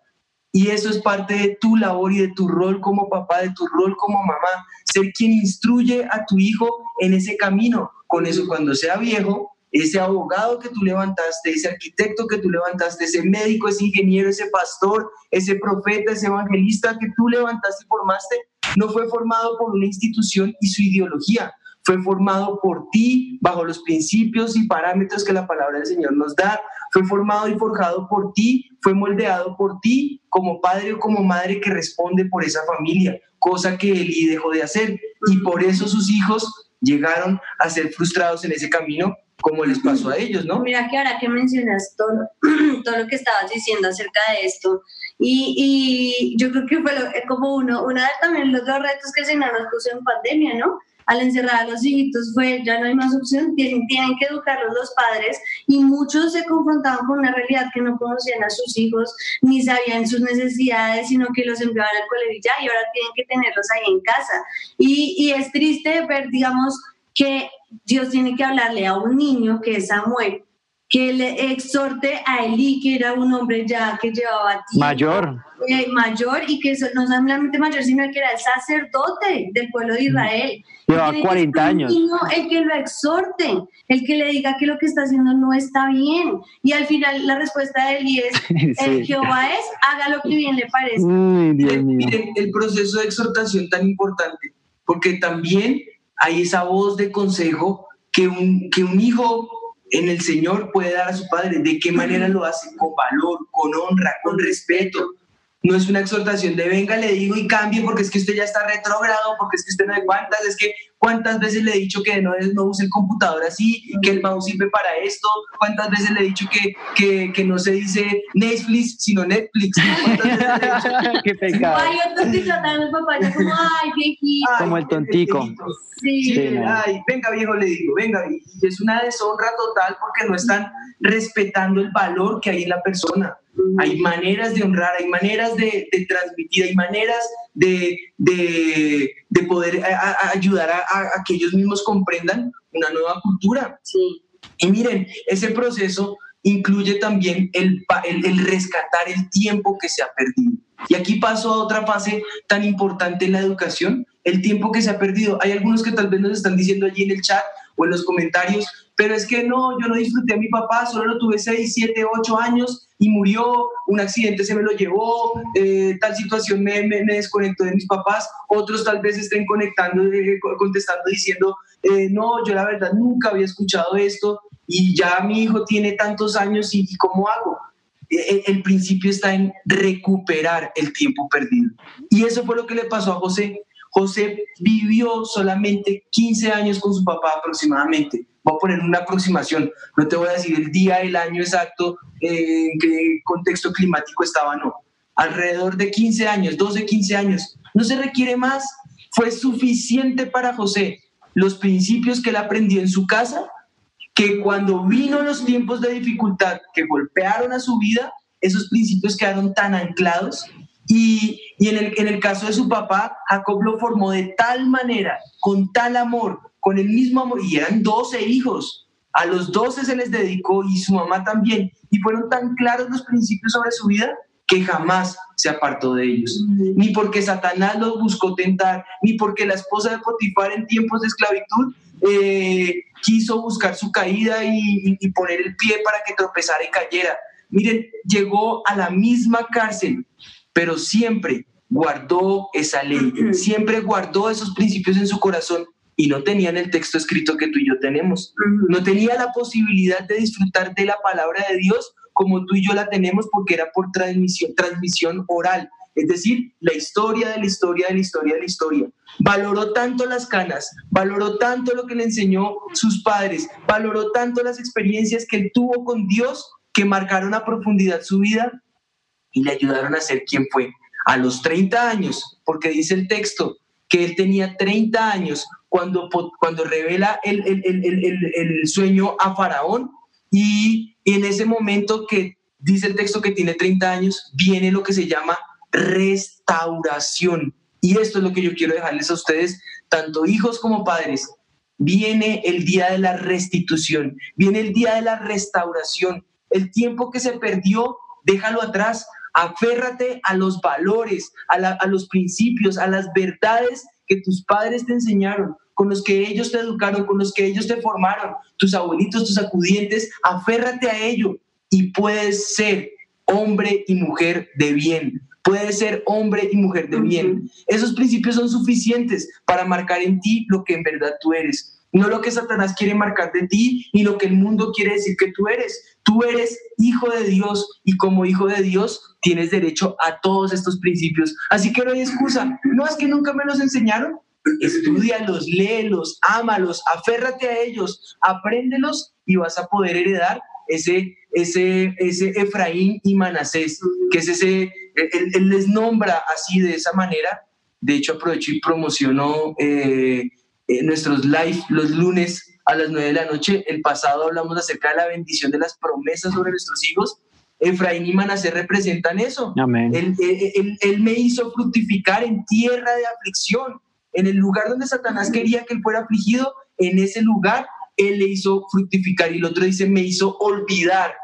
Y eso es parte de tu labor y de tu rol como papá, de tu rol como mamá, ser quien instruye a tu hijo en ese camino. Con eso, cuando sea viejo, ese abogado que tú levantaste, ese arquitecto que tú levantaste, ese médico, ese ingeniero, ese pastor, ese profeta, ese evangelista que tú levantaste y formaste, no fue formado por una institución y su ideología, fue formado por ti bajo los principios y parámetros que la palabra del Señor nos da, fue formado y forjado por ti, fue moldeado por ti como padre o como madre que responde por esa familia, cosa que Eli dejó de hacer y por eso sus hijos llegaron a ser frustrados en ese camino como les pasó a ellos, ¿no? Mira que ahora que mencionas todo, todo lo que estabas diciendo acerca de esto, y, yo creo que fue eh, como uno, una de también los dos retos que el Señor nos puso en pandemia, ¿no? Al encerrar a los hijitos fue, ya no hay más opción, tienen, que educarlos los padres y muchos se confrontaban con una realidad que no conocían a sus hijos ni sabían sus necesidades, sino que los enviaban al colegio y ya, y ahora tienen que tenerlos ahí en casa. Y, y es triste ver, digamos, que Dios tiene que hablarle a un niño que es Samuel, que le exhorte a Elí, que era un hombre ya que llevaba tiempo, Mayor. eh, mayor y que no solamente mayor, sino que era el sacerdote del pueblo de Israel. Llevaba Tiene que 40 ser un años. niño el que lo exhorte, el que le diga que lo que está haciendo no está bien. Y al final la respuesta de Elí es, el. Jehová es, haga lo que bien le parece. Ay, Dios mío. Miren, el proceso de exhortación tan importante, porque también hay esa voz de consejo que un, que un hijo en el Señor puede dar a su padre. ¿De qué manera lo hace? Con valor, con honra, con respeto. No es una exhortación de venga, le digo y cambie porque es que usted ya está retrógrado, porque es que usted no hay cuántas, es que ¿Cuántas veces le he dicho que no, no use el computador así, que el mouse sirve para esto? ¿Cuántas veces le he dicho que, que, que no se dice Netflix, sino Netflix? ¿Cuántas veces le he dicho? Qué pecado. Hay otros que tratan a los papás ya como, ay, viejito. Ay, Como el tontico. Sí. Sí, Sí, no. ay, venga viejo, le digo, venga, y es una deshonra total porque no están respetando el valor que hay en la persona. Hay maneras de honrar, hay maneras de, de transmitir, hay maneras de, de, de poder a- a- ayudar a, a- que ellos mismos comprendan una nueva cultura. Sí. Y miren, ese proceso incluye también el, el rescatar el tiempo que se ha perdido. Y aquí paso a otra fase tan importante en la educación, el tiempo que se ha perdido. Hay algunos que tal vez nos están diciendo allí en el chat o en los comentarios, pero es que no, yo no disfruté a mi papá, solo lo tuve 6, 7, 8 años y murió, un accidente se me lo llevó, eh, tal situación me, me, me desconectó de mis papás, otros tal vez estén conectando, eh, co- contestando diciendo, eh, no, yo la verdad nunca había escuchado esto y ya mi hijo tiene tantos años y, ¿cómo hago? Eh, El, el principio está en recuperar el tiempo perdido. Y eso fue lo que le pasó a José. José vivió solamente 15 años con su papá aproximadamente. Voy a poner una aproximación, no te voy a decir el día, el año exacto, eh, en qué contexto climático estaba, no. Alrededor de 15 años, 12, 15 años. No se requiere más. Fue suficiente para José los principios que él aprendió en su casa, que cuando vino los tiempos de dificultad que golpearon a su vida, esos principios quedaron tan anclados y, y en, el, en el caso de su papá, Jacob lo formó de tal manera, con tal amor, con el mismo amor, y eran 12 hijos. A los 12 se les dedicó y su mamá también, y fueron tan claros los principios sobre su vida que jamás se apartó de ellos. Ni porque Satanás los buscó tentar, ni porque la esposa de Potifar en tiempos de esclavitud eh, quiso buscar su caída y, y- y poner el pie para que tropezara y cayera. Miren, llegó a la misma cárcel, pero siempre guardó esa ley, siempre guardó esos principios en su corazón y no tenían el texto escrito que tú y yo tenemos. No tenía la posibilidad de disfrutar de la palabra de Dios como tú y yo la tenemos porque era por transmisión, transmisión oral. Es decir, la historia de la historia de la historia de la historia. Valoró tanto las canas, valoró tanto lo que le enseñó sus padres, valoró tanto las experiencias que él tuvo con Dios que marcaron a profundidad su vida y le ayudaron a ser quien fue. A los 30 años, porque dice el texto que él tenía 30 años cuando, cuando revela el, el- el- el- el- el sueño a Faraón y en ese momento que dice el texto que tiene 30 años, viene lo que se llama restauración. Y esto es lo que yo quiero dejarles a ustedes, tanto hijos como padres. Viene el día de la restitución, viene el día de la restauración. El tiempo que se perdió, déjalo atrás. Aférrate a los valores, a, la- a los principios, a las verdades que tus padres te enseñaron, con los que ellos te educaron, con los que ellos te formaron, tus abuelitos, tus acudientes. Aférrate a ello y puedes ser hombre y mujer de bien. Puedes ser hombre y mujer de bien. Esos principios son suficientes para marcar en ti lo que en verdad tú eres. No lo que Satanás quiere marcar de ti, ni lo que el mundo quiere decir que tú eres. Tú eres hijo de Dios y como hijo de Dios tienes derecho a todos estos principios. Así que no hay excusa. No es que nunca me los enseñaron. Estudialos, léelos, ámalos, aférrate a ellos, apréndelos y vas a poder heredar ese, ese, ese Efraín y Manasés, que es ese, él, él les nombra así de esa manera. De hecho, aprovecho y promociono eh, eh, nuestros live los lunes a las 9 de la noche. El pasado hablamos acerca de la bendición de las promesas sobre nuestros hijos. Efraín y Manasés representan eso. Amén. Él, él- él- él me hizo fructificar en tierra de aflicción. En el lugar donde Satanás quería que él fuera afligido, en ese lugar él le hizo fructificar. Y el otro dice, me hizo olvidar.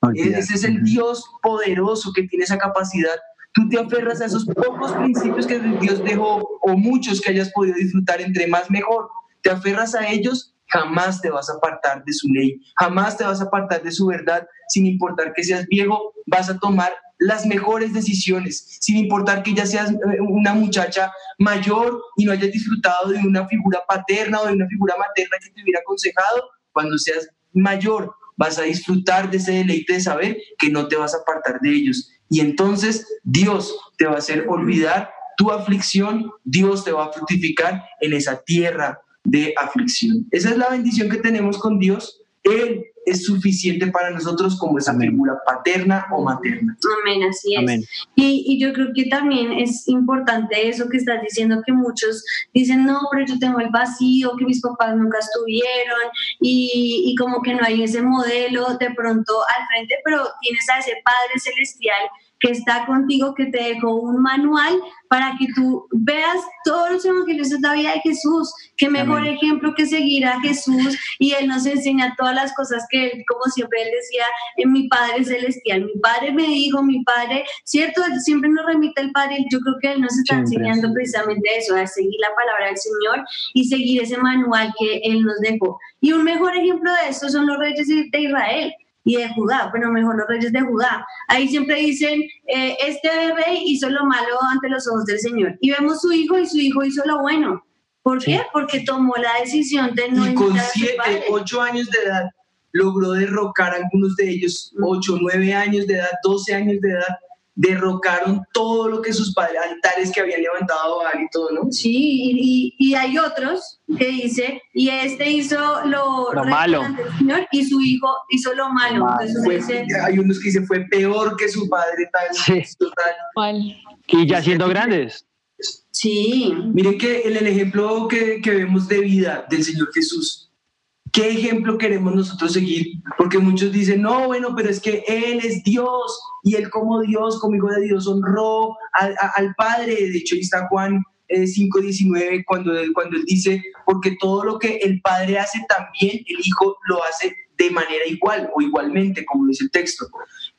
Olvidar. Ese es el Dios poderoso que tiene esa capacidad. Tú te aferras a esos pocos principios que Dios dejó o muchos que hayas podido disfrutar, entre más mejor. Te aferras a ellos, jamás te vas a apartar de su ley, jamás te vas a apartar de su verdad, sin importar que seas viejo, vas a tomar las mejores decisiones, sin importar que ya seas eh, una muchacha mayor y no hayas disfrutado de una figura paterna o de una figura materna que te hubiera aconsejado, cuando seas mayor vas a disfrutar de ese deleite de saber que no te vas a apartar de ellos. Y entonces Dios te va a hacer olvidar tu aflicción, Dios te va a fructificar en esa tierra de aflicción. Esa es la bendición que tenemos con Dios. Él es suficiente para nosotros como esa figura paterna o materna. Amén, así es. Amén. Y, y yo creo que también es importante eso que estás diciendo, que muchos dicen, no, pero yo tengo el vacío, que mis papás nunca estuvieron y, y como que no hay ese modelo de pronto al frente, pero tienes a ese Padre Celestial que está contigo, que te dejó un manual para que tú veas todos los evangelios de la vida de Jesús. Qué mejor Amén. ejemplo que seguir a Jesús y Él nos enseña todas las cosas que Él, como siempre Él decía, en mi Padre Celestial. Mi Padre me dijo, mi Padre, ¿cierto? Él siempre nos remite el Padre. Yo creo que Él nos está Siempre. enseñando precisamente eso, a seguir la palabra del Señor y seguir ese manual que Él nos dejó. Y un mejor ejemplo de esto son los reyes de Israel y de Judá, bueno, mejor los reyes de Judá. Ahí siempre dicen, eh, este rey hizo lo malo ante los ojos del Señor. Y vemos su hijo y su hijo hizo lo bueno. ¿Por qué? Porque tomó la decisión de no y con siete, ocho años de edad logró derrocar a algunos de ellos, ocho, nueve años de edad, doce años de edad, derrocaron todo lo que sus padres, altares que habían levantado Baal y todo, ¿no? Sí, y, y- y hay otros que dice, y este hizo lo, malo. Señor y su hijo hizo lo malo. Malo. Entonces uno Fue- dice, hay unos que dicen fue peor que su padre, tal, Sí. Y ya siendo grandes. sí, Miren que en el ejemplo que, que vemos de vida del Señor Jesús, ¿qué ejemplo queremos nosotros seguir? Porque muchos dicen, no, bueno, pero es que Él es Dios y Él como Dios, como hijo de Dios, honró al, Padre. De hecho, ahí está Juan eh, 5.19 cuando cuando él dice, porque todo lo que el Padre hace también, el Hijo lo hace de manera igual o igualmente, como dice el texto.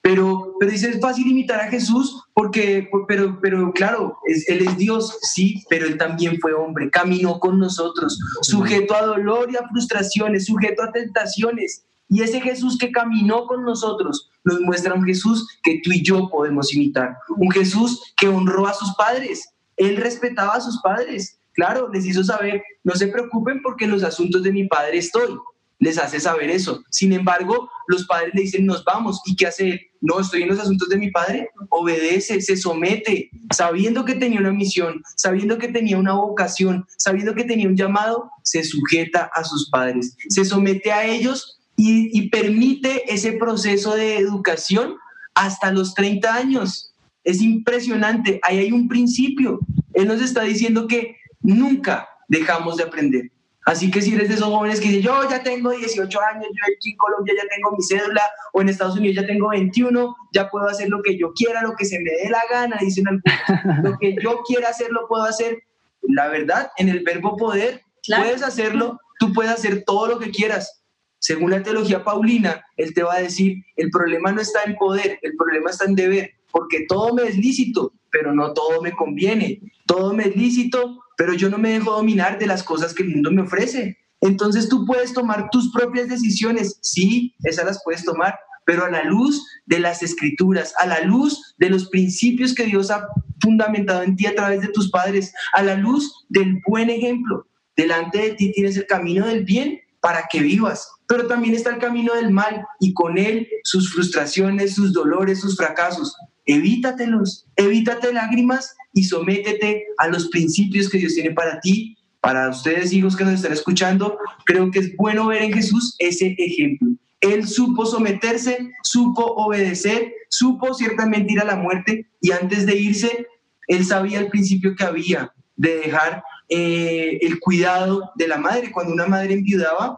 Pero, pero dice, es fácil imitar a Jesús porque, pero, pero claro, es- Él es Dios, sí, pero Él también fue hombre, caminó con nosotros, sujeto a dolor y a frustraciones, sujeto a tentaciones. Y ese Jesús que caminó con nosotros nos muestra un Jesús que tú y yo podemos imitar, un Jesús que honró a sus padres, Él respetaba a sus padres, claro, les hizo saber, no se preocupen porque en los asuntos de mi padre estoy les hace saber eso. Sin embargo, los padres le dicen, nos vamos. ¿Y qué hace él? No, estoy en los asuntos de mi padre. Obedece, se somete, sabiendo que tenía una misión, sabiendo que tenía una vocación, sabiendo que tenía un llamado, se sujeta a sus padres, se somete a ellos y, permite ese proceso de educación hasta los 30 años. Es impresionante. Ahí hay un principio. Él nos está diciendo que nunca dejamos de aprender. Así que si eres de esos jóvenes que dicen, yo ya tengo 18 años, yo aquí en Colombia ya tengo mi cédula, o en Estados Unidos ya tengo 21, ya puedo hacer lo que yo quiera, lo que se me dé la gana, dicen algunos. lo que yo quiera hacer, lo puedo hacer. La verdad, en el verbo poder, Claro. puedes hacerlo, tú puedes hacer todo lo que quieras. Según la teología paulina, él te va a decir, el problema no está en poder, el problema está en deber, porque todo me es lícito, pero no todo me conviene. Todo me es lícito, pero yo no me dejo dominar de las cosas que el mundo me ofrece. Entonces tú puedes tomar tus propias decisiones, sí, esas las puedes tomar, pero a la luz de las escrituras, a la luz de los principios que Dios ha fundamentado en ti a través de tus padres, a la luz del buen ejemplo. Delante de ti tienes el camino del bien para que vivas, pero también está el camino del mal y con él sus frustraciones, sus dolores, sus fracasos. Evítatelos, evítate lágrimas y sométete a los principios que Dios tiene para ti. Para ustedes, hijos que nos están escuchando, creo que es bueno ver en Jesús ese ejemplo. Él supo someterse, supo obedecer, supo ciertamente ir a la muerte y antes de irse, él sabía el principio que había de dejar eh, el cuidado de la madre. Cuando una madre enviudaba,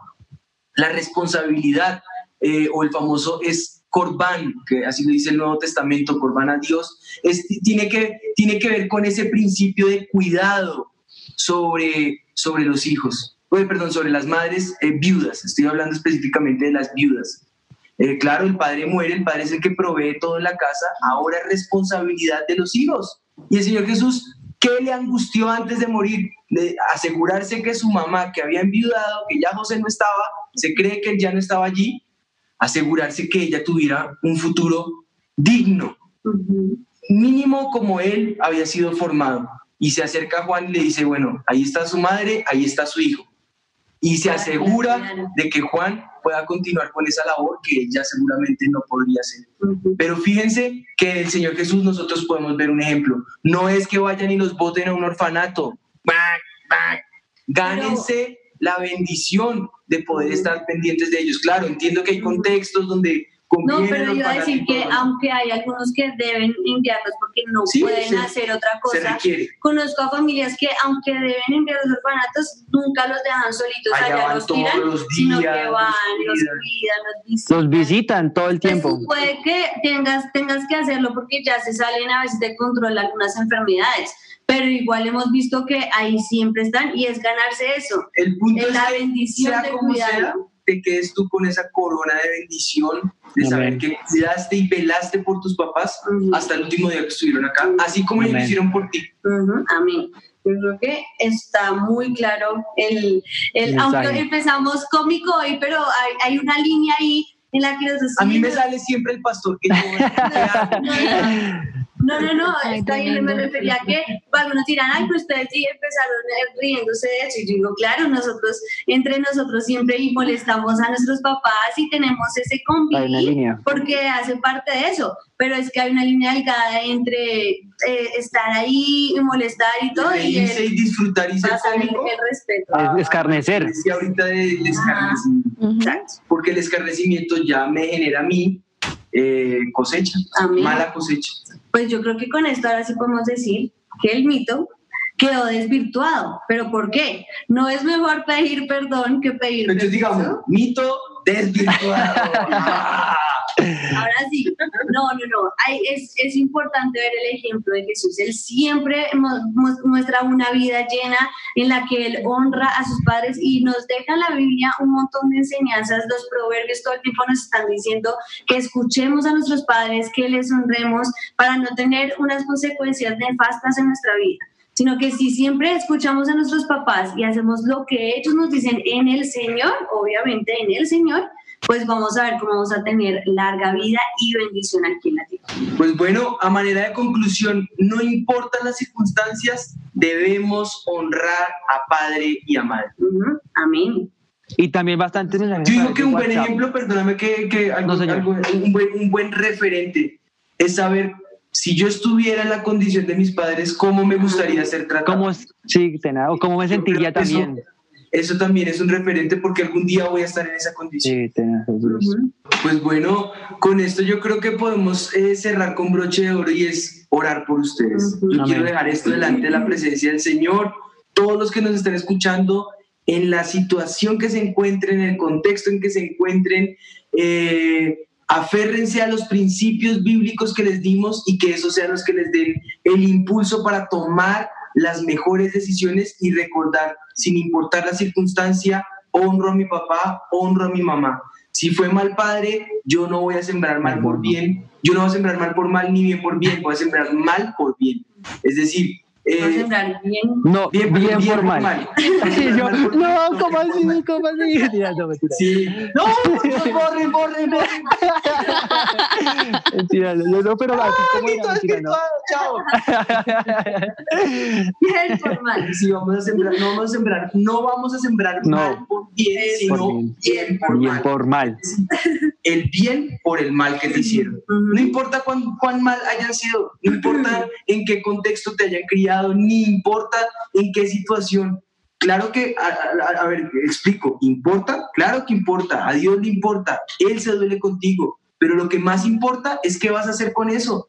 la responsabilidad eh, o el famoso es corbán, que así lo dice el Nuevo Testamento, corbán a Dios, tiene, que, tiene que ver con ese principio de cuidado sobre, sobre los hijos, Oye, perdón, sobre las madres eh, viudas, estoy hablando específicamente de las viudas. Eh, claro, el padre muere, el padre es el que provee todo en la casa, ahora es responsabilidad de los hijos. Y el Señor Jesús, ¿qué le angustió antes de morir? De asegurarse que su mamá, que había enviudado, que ya José no estaba, se cree que él ya no estaba allí, asegurarse que ella tuviera un futuro digno, mínimo como él había sido formado. Y se acerca a Juan y le dice, bueno, ahí está su madre, ahí está su hijo. Y se asegura de que Juan pueda continuar con esa labor que ella seguramente no podría hacer. Pero fíjense que el Señor Jesús nosotros podemos ver un ejemplo. No es que vayan y los voten a un orfanato. Bac, bac. Gánense la bendición de poder estar pendientes de ellos. Claro, entiendo que hay contextos donde No, pero yo iba a decir que aunque hay algunos que deben enviarlos porque no Sí, pueden hacer otra cosa, conozco a familias que aunque deben enviar los orfanatos, nunca los dejan solitos Allá allá, van los tiran, los sino que los van, los cuidan. cuidan, los visitan. Los visitan todo el Pues tiempo. tú puede que tengas, tengas que hacerlo porque ya se salen a veces de control algunas enfermedades, pero igual hemos visto que ahí siempre están y es ganarse eso, El punto es es la que bendición sea de como sea, cuidarlo. Te quedes tú con esa corona de bendición, de saber Amén. que cuidaste y velaste por tus papás hasta el último día que estuvieron acá, así como ellos lo hicieron por ti. Ujú, Amén. Yo creo que está muy claro el, el aunque empezamos cómico hoy, pero hay, hay una línea ahí en la que nos A mí me sale siempre el pastor que yo ¿qué hago? No, no, no, Ay, está bien, me refería a que algunos dirán, ay, pues ustedes sí empezaron eh, riéndose de eso. Y yo digo, claro, nosotros, entre nosotros siempre y molestamos a nuestros papás y tenemos ese Hay una convivir línea. porque hace parte de eso. Pero es que hay una línea delgada entre eh, estar ahí y molestar y todo y Reírse y el disfrutar y ser el, cómico. el respeto. Es escarnecer. Ahorita del escarnecimiento, Ujú. Exacto. porque el escarnecimiento ya me genera a mí eh, cosecha, Amén. mala cosecha. Pues yo creo que con esto ahora sí podemos decir que el mito quedó desvirtuado. ¿Pero por qué? No es mejor pedir perdón que pedir Entonces digamos, mito desvirtuado. Ah. Ahora sí, no, no, no. Es, es importante ver el ejemplo de Jesús. Él siempre mu- mu- muestra una vida llena en la que él honra a sus padres y nos deja en la Biblia un montón de enseñanzas. Los proverbios todo el tiempo nos están diciendo que escuchemos a nuestros padres, que les honremos para no tener unas consecuencias nefastas en nuestra vida sino que si siempre escuchamos a nuestros papás y hacemos lo que ellos nos dicen en el Señor, obviamente en el Señor, pues vamos a ver cómo vamos a tener larga vida y bendición aquí en la tierra. Pues bueno, a manera de conclusión, no importan las circunstancias, debemos honrar a padre y a madre. Ujú, Amén. Y también bastante mensajes Yo digo que un buen WhatsApp. ejemplo, perdóname que, que algo- No, señor. algo- un, buen, un buen referente es saber si yo estuviera en la condición de mis padres, cómo me gustaría ser tratado. ¿Cómo, es- sí, o cómo me sentiría que eso- también? Eso también es un referente porque algún día voy a estar en esa condición. Sí. Ujú. Pues bueno, con esto yo creo que podemos eh, cerrar con broche de oro y es orar por ustedes. Yo quiero dejar esto delante de la presencia del Señor. Todos los que nos están escuchando, en la situación que se encuentren, en el contexto en que se encuentren, eh, aférrense a los principios bíblicos que les dimos y que esos sean los que les den el impulso para tomar las mejores decisiones y recordar, sin importar la circunstancia, honro a mi papá, honro a mi mamá. Si fue mal padre, yo no voy a sembrar mal por bien, yo no voy a sembrar mal por mal ni bien por bien, voy a sembrar mal por bien. Es decir, eh. No, bien, bien, bien formal. Sí, yo, no, ¿cómo así? ¿Cómo así? Mentira, no, mentira. Sí. No, no, borren, borren, borren. Mentira, no, no, pero aquí como era, mentira, no. Chao. Bien formal. Sí, vamos a sembrar, no vamos a sembrar, no vamos a sembrar No. mal por bien, sino Por bien. bien por Bien mal. por mal. El bien por el mal que te hicieron. No importa cuán, cuán mal hayan sido, no importa en qué contexto te hayan criado, ni importa en qué situación. Claro que, a, ver, explico, ¿importa? Claro que importa, a Dios le importa, Él se duele contigo, pero lo que más importa es qué vas a hacer con eso.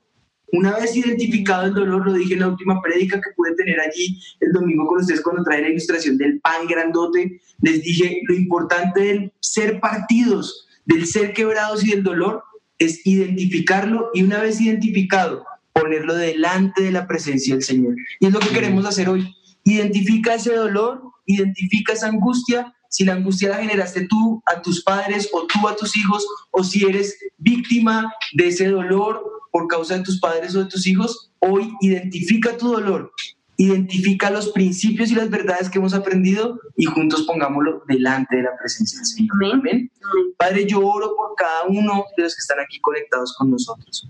Una vez identificado el dolor, lo dije en la última prédica que pude tener allí el domingo con ustedes cuando traje la ilustración del pan grandote, les dije lo importante del ser partidos, del ser quebrados y del dolor es identificarlo y una vez identificado, ponerlo delante de la presencia del Señor. Y es lo que queremos hacer hoy. Identifica ese dolor, identifica esa angustia. Si la angustia la generaste tú a tus padres o tú a tus hijos, o si eres víctima de ese dolor por causa de tus padres o de tus hijos, hoy identifica tu dolor, identifica los principios y las verdades que hemos aprendido y juntos pongámoslo delante de la presencia del Señor. Amén. Amén. Padre, yo oro por cada uno de los que están aquí conectados con nosotros.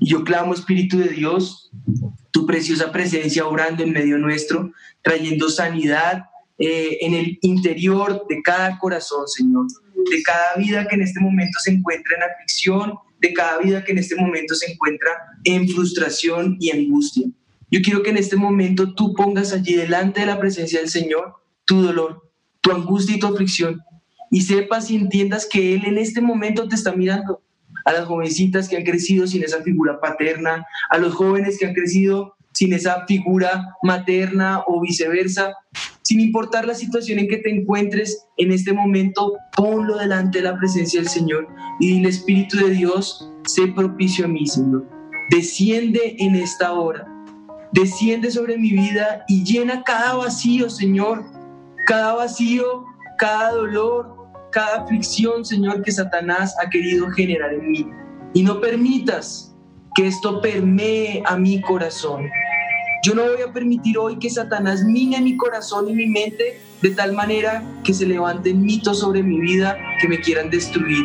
Y yo clamo, Espíritu de Dios, tu preciosa presencia orando en medio nuestro, trayendo sanidad eh, en el interior de cada corazón, Señor, de cada vida que en este momento se encuentra en aflicción, de cada vida que en este momento se encuentra en frustración y angustia. Yo quiero que en este momento tú pongas allí delante de la presencia del Señor tu dolor, tu angustia y tu aflicción. Y sepas y entiendas que Él en este momento te está mirando. A las jovencitas que han crecido sin esa figura paterna, a los jóvenes que han crecido sin esa figura materna o viceversa, sin importar la situación en que te encuentres en este momento, ponlo delante de la presencia del Señor y el Espíritu de Dios, sé propicio a mí, Señor. Desciende en esta hora, desciende sobre mi vida y llena cada vacío, Señor, cada vacío, cada dolor, cada aflicción, Señor, que Satanás ha querido generar en mí. Y no permitas que esto permee a mi corazón. Yo no voy a permitir hoy que Satanás mine mi corazón y mi mente de tal manera que se levanten mitos sobre mi vida que me quieran destruir.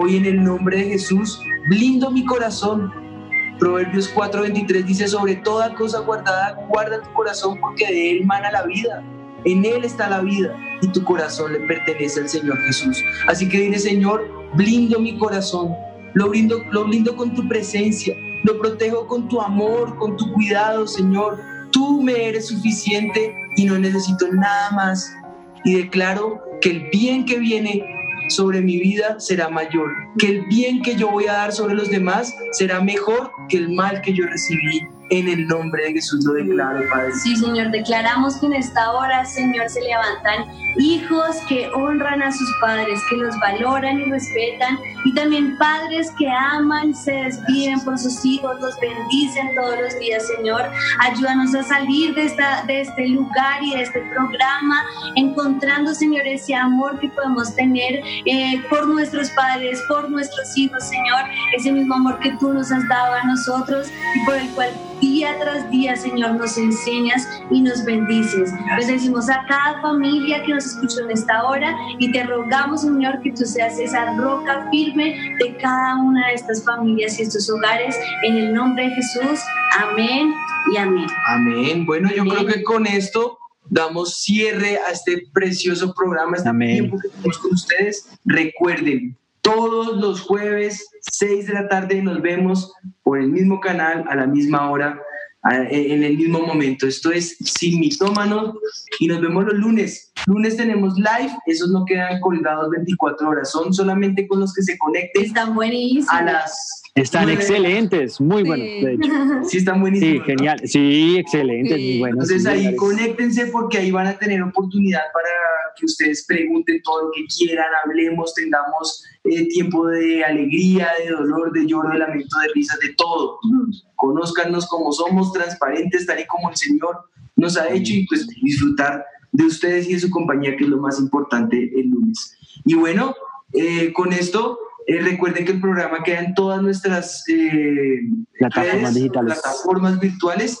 Hoy en el nombre de Jesús blindo mi corazón. Proverbios 4:23 dice, sobre toda cosa guardada, guarda tu corazón porque de él mana la vida. En Él está la vida y tu corazón le pertenece al Señor Jesús. Así que dile, Señor, blindo mi corazón, lo blindo, lo blindo con tu presencia, lo protejo con tu amor, con tu cuidado, Señor. Tú me eres suficiente y no necesito nada más. Y declaro que el bien que viene sobre mi vida será mayor, que el bien que yo voy a dar sobre los demás será mejor que el mal que yo recibí en el nombre de Jesús lo declaro, Padre. Sí, Señor, declaramos que en esta hora, Señor, se levantan hijos que honran a sus padres, que los valoran y respetan, y también padres que aman, se despiden por sus hijos, los bendicen todos los días, Señor. Ayúdanos a salir de, esta, de este lugar y de este programa, encontrando, Señor, ese amor que podemos tener eh, por nuestros padres, por nuestros hijos, Señor, ese mismo amor que tú nos has dado a nosotros y por el cual día tras día, Señor, nos enseñas y nos bendices. Pues decimos a cada familia que nos escucha en esta hora y te rogamos, Señor, que tú seas esa roca firme de cada una de estas familias y estos hogares. En el nombre de Jesús, amén y amén. Amén. Bueno, yo creo que con esto damos cierre a este precioso programa, este tiempo que tenemos con ustedes. Recuerden, todos los jueves, 6 de la tarde, nos vemos por el mismo canal, a la misma hora, en el mismo momento. Esto es Sin Mitómanos y nos vemos los lunes. Lunes tenemos live, esos no quedan colgados 24 horas, son solamente con los que se conecten. Están buenísimos. A las están excelentes, muy buenos, de hecho. Sí, están buenísimos. Sí, genial. Sí, excelentes, muy buenos. Entonces ahí conéctense porque ahí van a tener oportunidad para que ustedes pregunten todo lo que quieran, hablemos, tengamos eh, tiempo de alegría, de dolor, de lloro, de lamento, de risas, de todo. Conózcanos como somos, transparentes, tal y como el Señor nos ha hecho y pues disfrutar de ustedes y de su compañía, que es lo más importante el lunes. Y bueno, eh, con esto eh, recuerden que el programa queda en todas nuestras eh, Plataformas redes, digitales. plataformas virtuales.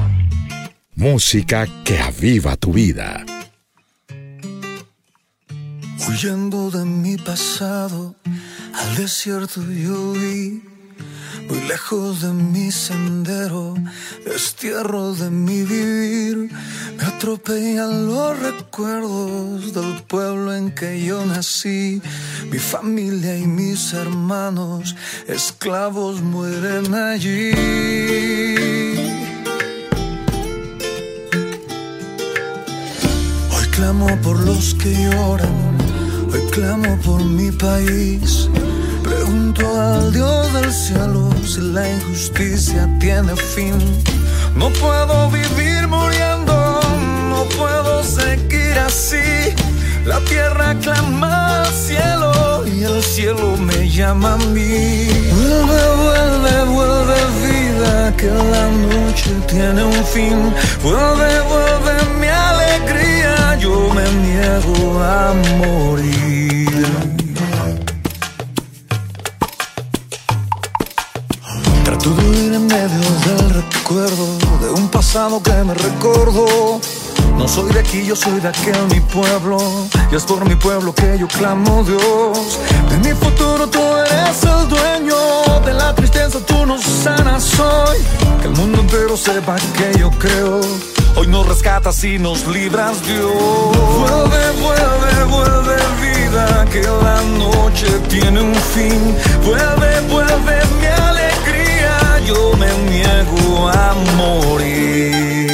Música que aviva tu vida. Huyendo de mi pasado, al desierto yo vi, muy lejos de mi sendero, destierro de mi vivir. Me atropellan los recuerdos del pueblo en que yo nací. Mi familia y mis hermanos, esclavos, mueren allí. Clamo por los que lloran, hoy clamo por mi país. Pregunto al Dios del cielo si la injusticia tiene fin. No puedo vivir muriendo, no puedo seguir así. La tierra clama al cielo y el cielo me llama a mí. Vuelve, vuelve, vuelve vida, que la noche tiene un fin. Vuelve, vuelve mi yo me niego a morir. Trato de huir en medio del recuerdo de un pasado que me recordó No soy de aquí, yo soy de aquel mi pueblo. Y es por mi pueblo que yo clamo Dios. De mi futuro tú eres el dueño. De la tristeza tú nos sanas hoy. Que el mundo entero sepa que yo creo. Hoy nos rescatas y nos libras, Dios. Vuelve, vuelve, vuelve vida, que la noche tiene un fin. Vuelve, vuelve mi alegría, yo me niego a morir.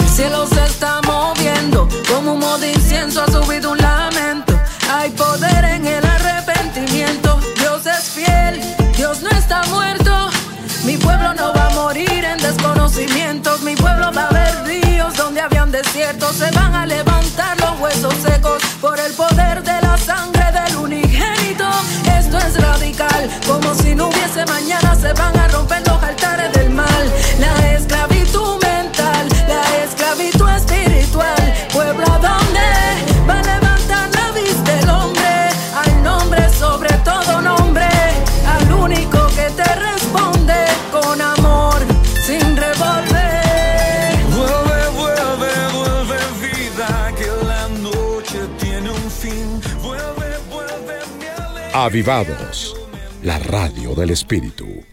El cielo se está moviendo, como humo de incienso ha subido un lamento. Hay poder en el Mi pueblo va a ver ríos donde habían desiertos. Se van a levantar los huesos secos por el poder de la sangre del unigénito. Esto es radical, como si no hubiese mañana. Se van a romper los altares del Avivados, la radio del espíritu.